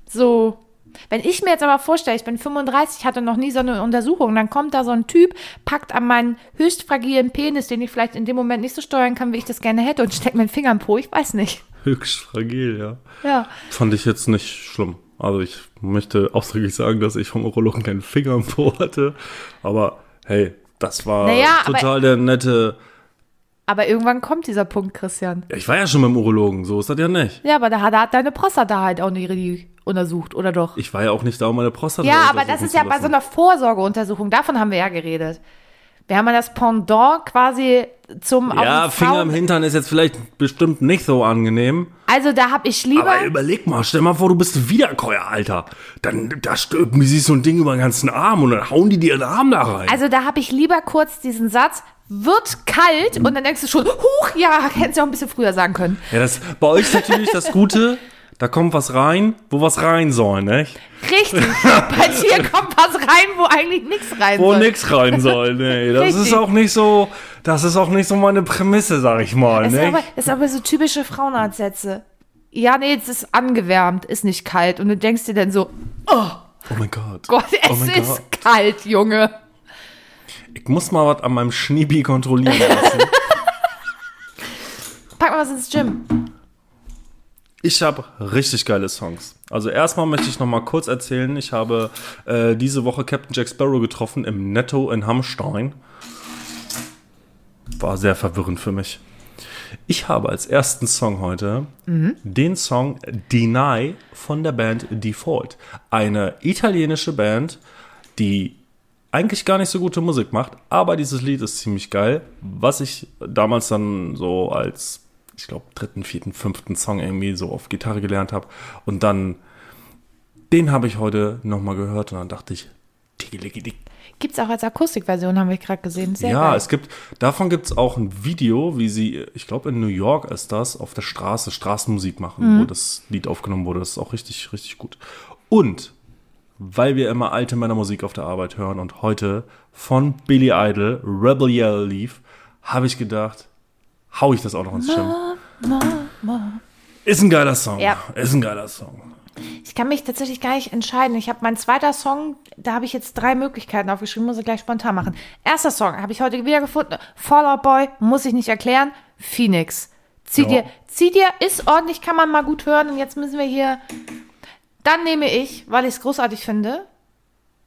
So, wenn ich mir jetzt aber vorstelle, ich bin 35, hatte noch nie so eine Untersuchung, dann kommt da so ein Typ, packt an meinen höchst fragilen Penis, den ich vielleicht in dem Moment nicht so steuern kann, wie ich das gerne hätte, und steckt meinen Finger im Po, ich weiß nicht. Höchst fragil, ja. Ja. Fand ich jetzt nicht schlimm. Also ich möchte ausdrücklich sagen, dass ich vom Urologen keinen Finger im Po hatte. Aber hey, das war Naja, total der nette. Aber irgendwann kommt dieser Punkt, Christian. Ja, ich war ja schon beim Urologen, so ist das ja nicht. Ja, aber da hat, da hat deine Prostata halt auch nicht richtig untersucht, oder doch? Ich war ja auch nicht da, um meine Prostata Ja, aber das ist zu ja bei so einer Vorsorgeuntersuchung, davon haben wir ja geredet. Wir haben ja das Pendant quasi zum Ja, Finger im Hintern ist jetzt vielleicht bestimmt nicht so angenehm. Also da habe ich lieber. Aber überleg mal, stell mal vor, du bist ein Wiederkäuer, Alter. Dann da stülpen die sich so ein Ding über den ganzen Arm und dann hauen die dir den Arm da rein. Also da habe ich lieber kurz diesen Satz, wird kalt und dann denkst du schon, huch, ja, *laughs* hättest du auch ein bisschen früher sagen können. ja, das, bei euch ist natürlich das Gute, da kommt was rein, wo was rein soll, nicht? Richtig, bei *laughs* dir kommt was rein, wo eigentlich nichts rein Wo soll. nix rein soll, nee. Das Richtig. ist auch nicht so, das ist auch nicht so meine Prämisse, sag ich mal, ist, aber, das ist aber so typische Frauenarztsätze. Ja, nee, es ist angewärmt, ist nicht kalt. Und du denkst dir dann so, Oh mein Gott. Gott, es oh ist Gott. kalt, Junge. Ich muss mal was an meinem Schniebi kontrollieren lassen. *laughs* Pack mal was ins Gym. Ich habe richtig geile Songs. Also erstmal möchte ich noch mal kurz erzählen, ich habe äh, diese Woche Captain Jack Sparrow getroffen im Netto in Hamstein. War sehr verwirrend für mich. Ich habe als ersten Song heute den Song Deny von der Band Default. Eine italienische Band, die eigentlich gar nicht so gute Musik macht, aber dieses Lied ist ziemlich geil. Was ich damals dann so als, ich glaube, dritten, vierten, fünften Song irgendwie so auf Gitarre gelernt habe. Und dann, den habe ich heute nochmal gehört und dann dachte ich, Tiggeligedig. Gibt's auch als Akustikversion, haben wir gerade gesehen. Sehr ja, geil. es gibt, davon gibt es auch ein Video, wie sie, ich glaube in New York ist das, auf der Straße Straßenmusik machen, wo Mhm. das Lied aufgenommen wurde. Das ist auch richtig, richtig gut. Und weil wir immer alte Männermusik auf der Arbeit hören und heute von Billy Idol Rebel Yell lief, habe ich gedacht, hau ich das auch noch ins Gym. Ist ein geiler Song. Ja. Ist ein geiler Song. Ich kann mich tatsächlich gar nicht entscheiden. Ich habe mein zweiter Song, da habe ich jetzt drei Möglichkeiten aufgeschrieben, muss ich gleich spontan machen. Erster Song habe ich heute wieder gefunden. Fallout Boy, muss ich nicht erklären. Phoenix. Zieh Ja. dir, zieh dir, ist ordentlich, kann man mal gut hören. Und jetzt müssen wir hier. Dann nehme ich, weil ich es großartig finde,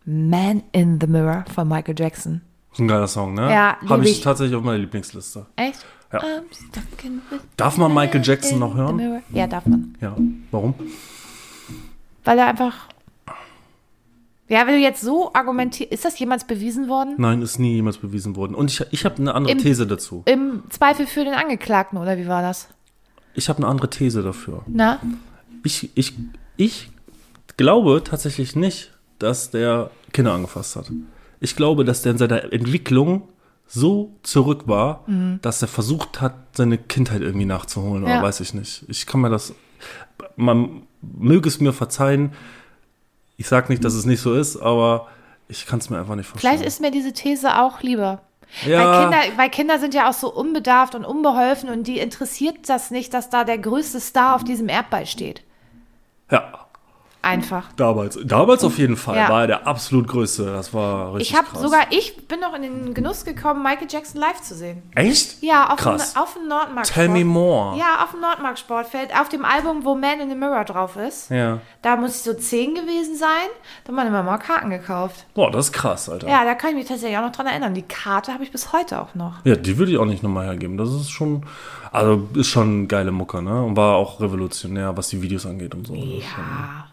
Man in the Mirror von Michael Jackson. Ist ein geiler Song, ne? Ja, Habe ich ich. tatsächlich auf meiner Lieblingsliste. Echt? Ja. With Darf man Michael Jackson noch hören? Ja, darf man. Ja. Warum? Weil er einfach. Ja, wenn du jetzt so argumentierst, ist das jemals bewiesen worden? Nein, ist nie jemals bewiesen worden. Und ich, ich habe eine andere Im- These dazu. Im Zweifel für den Angeklagten, oder wie war das? Ich habe eine andere These dafür. Na? Ich, ich, ich glaube tatsächlich nicht, dass der Kinder angefasst hat. Ich glaube, dass der in seiner Entwicklung so zurück war, dass er versucht hat, seine Kindheit irgendwie nachzuholen, oder Ja. weiß ich nicht. Ich kann mir das, man möge es mir verzeihen, ich sag nicht, dass es nicht so ist, aber ich kann es mir einfach nicht vorstellen. Vielleicht ist mir diese These auch lieber. ja, Weil, Kinder, weil Kinder sind ja auch so unbedarft und unbeholfen und die interessiert das nicht, dass da der größte Star auf diesem Erdball steht. ja, Einfach. damals, damals auf jeden Fall Ja. war er der absolut größte. Das war richtig Ich habe krass. sogar, ich bin noch in den Genuss gekommen, Michael Jackson live zu sehen. Echt? Ja, auf dem, Krass. auf dem Nordmark. Tell me more. Ja, auf dem Nordmark Sportfeld, auf dem Album, wo Man in the Mirror drauf ist. Ja. Da muss ich so 10 gewesen sein. Da haben meine Mama Karten gekauft. Boah, das ist krass, Alter. Ja, da kann ich mich tatsächlich auch noch dran erinnern. Die Karte habe ich bis heute auch noch. Ja, die würde ich auch nicht nochmal hergeben. Das ist schon, also ist schon geile Mucke, ne? Und war auch revolutionär, was die Videos angeht und so. Ja.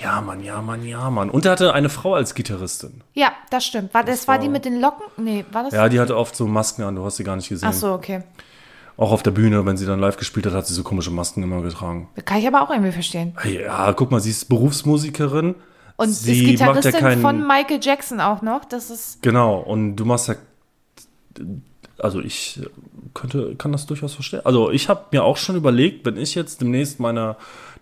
Ja, Mann, ja, Mann, ja, Mann. Und er hatte eine Frau als Gitarristin. Ja, das stimmt. War, das, war war- die mit den Locken? Nee, war das? Ja, die hatte oft so Masken an, du hast sie gar nicht gesehen. Ach so, okay. Auch auf der Bühne, wenn sie dann live gespielt hat, hat sie so komische Masken immer getragen. Kann ich aber auch irgendwie verstehen. Ja, guck mal, sie ist Berufsmusikerin. Und sie ist Gitarristin keinen, von Michael Jackson auch noch. Das ist. Genau, und du machst ja. Also ich könnte, kann das durchaus verstehen. Also ich habe mir auch schon überlegt, wenn ich jetzt demnächst meine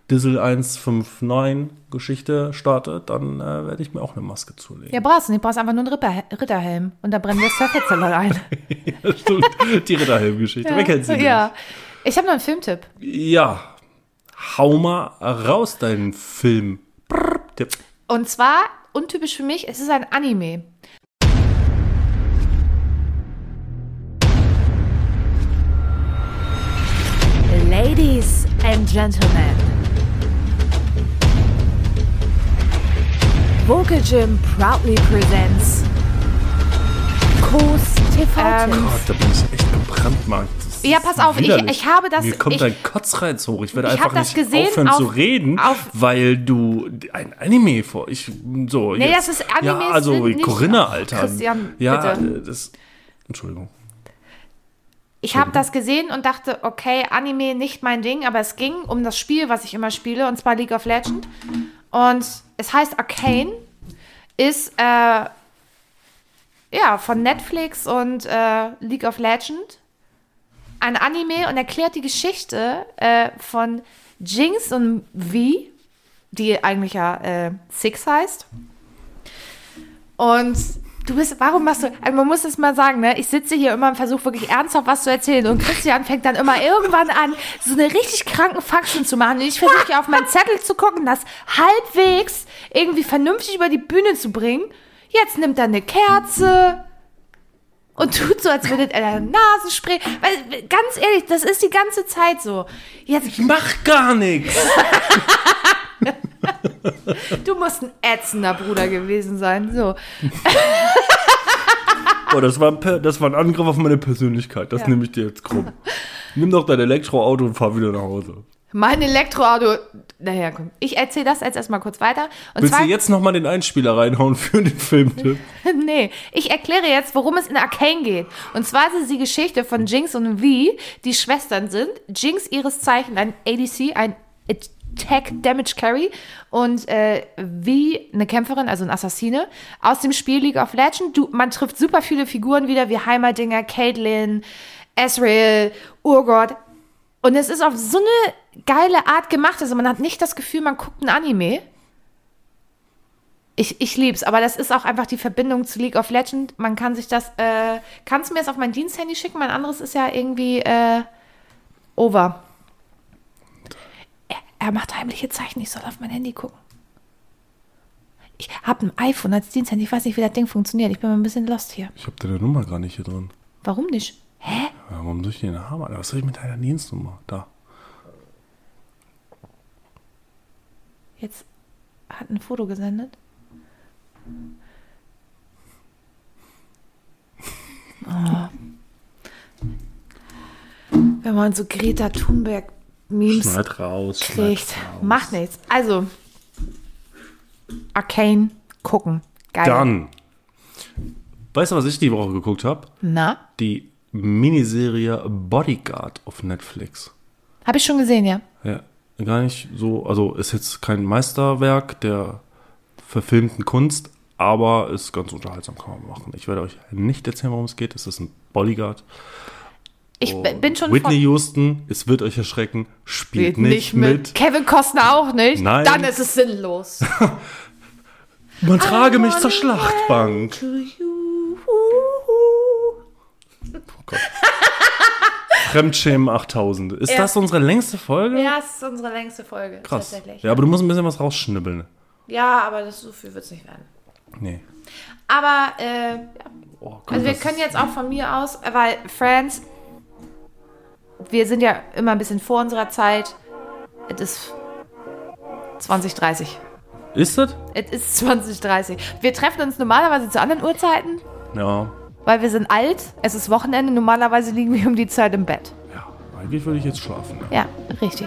Diesel 159 Geschichte starte, dann äh, werde ich mir auch eine Maske zulegen. Ja, brauchst du nicht. Brauchst einfach nur einen Ripper, Ritterhelm. Und da brennen wir das Zerfetzel *laughs* ein. Stimmt, die Ritterhelm-Geschichte. Wer kennt sie nicht? Ja. Ich habe noch einen Filmtipp. Ja. Hau mal raus, deinen Film. Brrr, Tipp. Und zwar, untypisch für mich, es ist ein Anime. Ladies and Gentlemen. Vocal Gym proudly presents Kurs TV. Ähm, Gott, da bin ich echt gebrannt, Mann. Das ist Ja, pass auf, ich- ich habe das- Mir kommt ich- ein Kotzreiz hoch. Ich werde Ich einfach habe das nicht gesehen aufhören zu auf- reden, auf- weil du ein Anime vor. Ich so. Nee, jetzt, das ist Animes Ja, also sind nicht- Corinna, Alter. Christian, ja, bitte. äh, das. Entschuldigung. Ich habe das gesehen und dachte, okay, Anime nicht mein Ding, aber es ging um das Spiel, was ich immer spiele, und zwar League of Legends. Und es heißt Arcane, ist äh, ja von Netflix und äh, League of Legends ein Anime und erklärt die Geschichte äh, von Jinx und V, die eigentlich ja äh, Six heißt. Und du bist, warum machst du, also man muss es mal sagen, ne? Ich sitze hier immer und versuche wirklich ernsthaft was zu erzählen und Christian fängt dann immer irgendwann an, so eine richtig kranken Faxen zu machen. Und ich versuche hier auf meinen Zettel zu gucken, das halbwegs irgendwie vernünftig über die Bühne zu bringen. Jetzt nimmt er eine Kerze und tut so, als würde er eine Nasenspray. Weil, ganz ehrlich, das ist die ganze Zeit so. Jetzt, Ich mach gar nichts. du musst ein ätzender Bruder gewesen sein. So. Boah, das war, ein, das war ein Angriff auf meine Persönlichkeit. Das Ja. nehme ich dir jetzt krumm. Nimm doch dein Elektroauto und fahr wieder nach Hause. Mein Elektroauto. Naja, komm. Ich erzähle das jetzt erstmal kurz weiter. Und Willst zwar, du jetzt nochmal den Einspieler reinhauen für den Filmtipp? *laughs* nee, ich erkläre jetzt, worum es in Arcane geht. Und zwar ist es die Geschichte von Jinx und V, die Schwestern sind. Jinx ihres Zeichen ein ADC, ein Attack Damage Carry und äh, V eine Kämpferin, also eine Assassine aus dem Spiel League of Legends. Du, man trifft super viele Figuren wieder, wie Heimerdinger, Caitlyn, Ezreal, Urgot. Und es ist auf so eine geile Art gemacht. Also man hat nicht das Gefühl, man guckt ein Anime. Ich, ich lieb's, aber das ist auch einfach die Verbindung zu League of Legends. Man kann sich das, äh, kannst du mir das auf mein Diensthandy schicken? Mein anderes ist ja irgendwie, äh, over. Er, er macht heimliche Zeichen, ich soll auf mein Handy gucken. Ich habe ein iPhone als Diensthandy, ich weiß nicht, wie das Ding funktioniert. Ich bin mal ein bisschen lost hier. Ich habe deine Nummer gar nicht hier drin. Warum nicht? Hä? Ja, Warum soll ich die denn haben? Was soll ich mit deiner Dienstnummer? Da. Jetzt hat ein Foto gesendet. Oh. Wenn man so Greta Thunberg Memes Schneid raus. schneid kriegt, raus. macht nichts. Also Arcane gucken. Geil. Dann. Weißt du, was ich die Woche geguckt habe? Na, Die Miniserie Bodyguard auf Netflix. habe ich schon gesehen, ja. Gar nicht so, also ist jetzt kein Meisterwerk der verfilmten Kunst, aber ist ganz unterhaltsam, kann man machen. Ich werde euch nicht erzählen, worum es geht. Es ist ein Bodyguard. Ich Und bin schon Whitney Houston, es wird euch erschrecken, spielt Spielt nicht, mit. Kevin Costner auch nicht. Nein. Dann ist es sinnlos. *laughs* Man trage mich zur Schlachtbank. Oh Gott. Fremdschämen 8000. Ist Ja. das unsere längste Folge? Ja, es ist unsere längste Folge. Krass. Tatsächlich. Ja, aber du musst ein bisschen was rausschnibbeln. Ja, aber das, so viel wird es nicht werden. Nee. Aber, äh, ja. Oh Gott, also wir können jetzt auch von mir aus, weil Friends, wir sind ja immer ein bisschen vor unserer Zeit. Es ist 2030. Ist das? Es ist 2030. Wir treffen uns normalerweise zu anderen Uhrzeiten, Ja. Weil wir sind alt. Es ist Wochenende. Normalerweise liegen wir um die Zeit im Bett. Ja, eigentlich würde ich jetzt schlafen. Ja, richtig.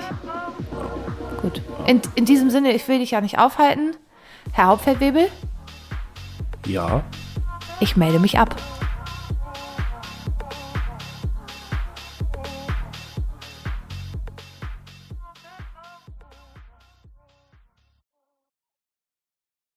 Gut. In, in diesem Sinne, ich will dich ja nicht aufhalten. Herr Hauptfeldwebel, Ja. ich melde mich ab.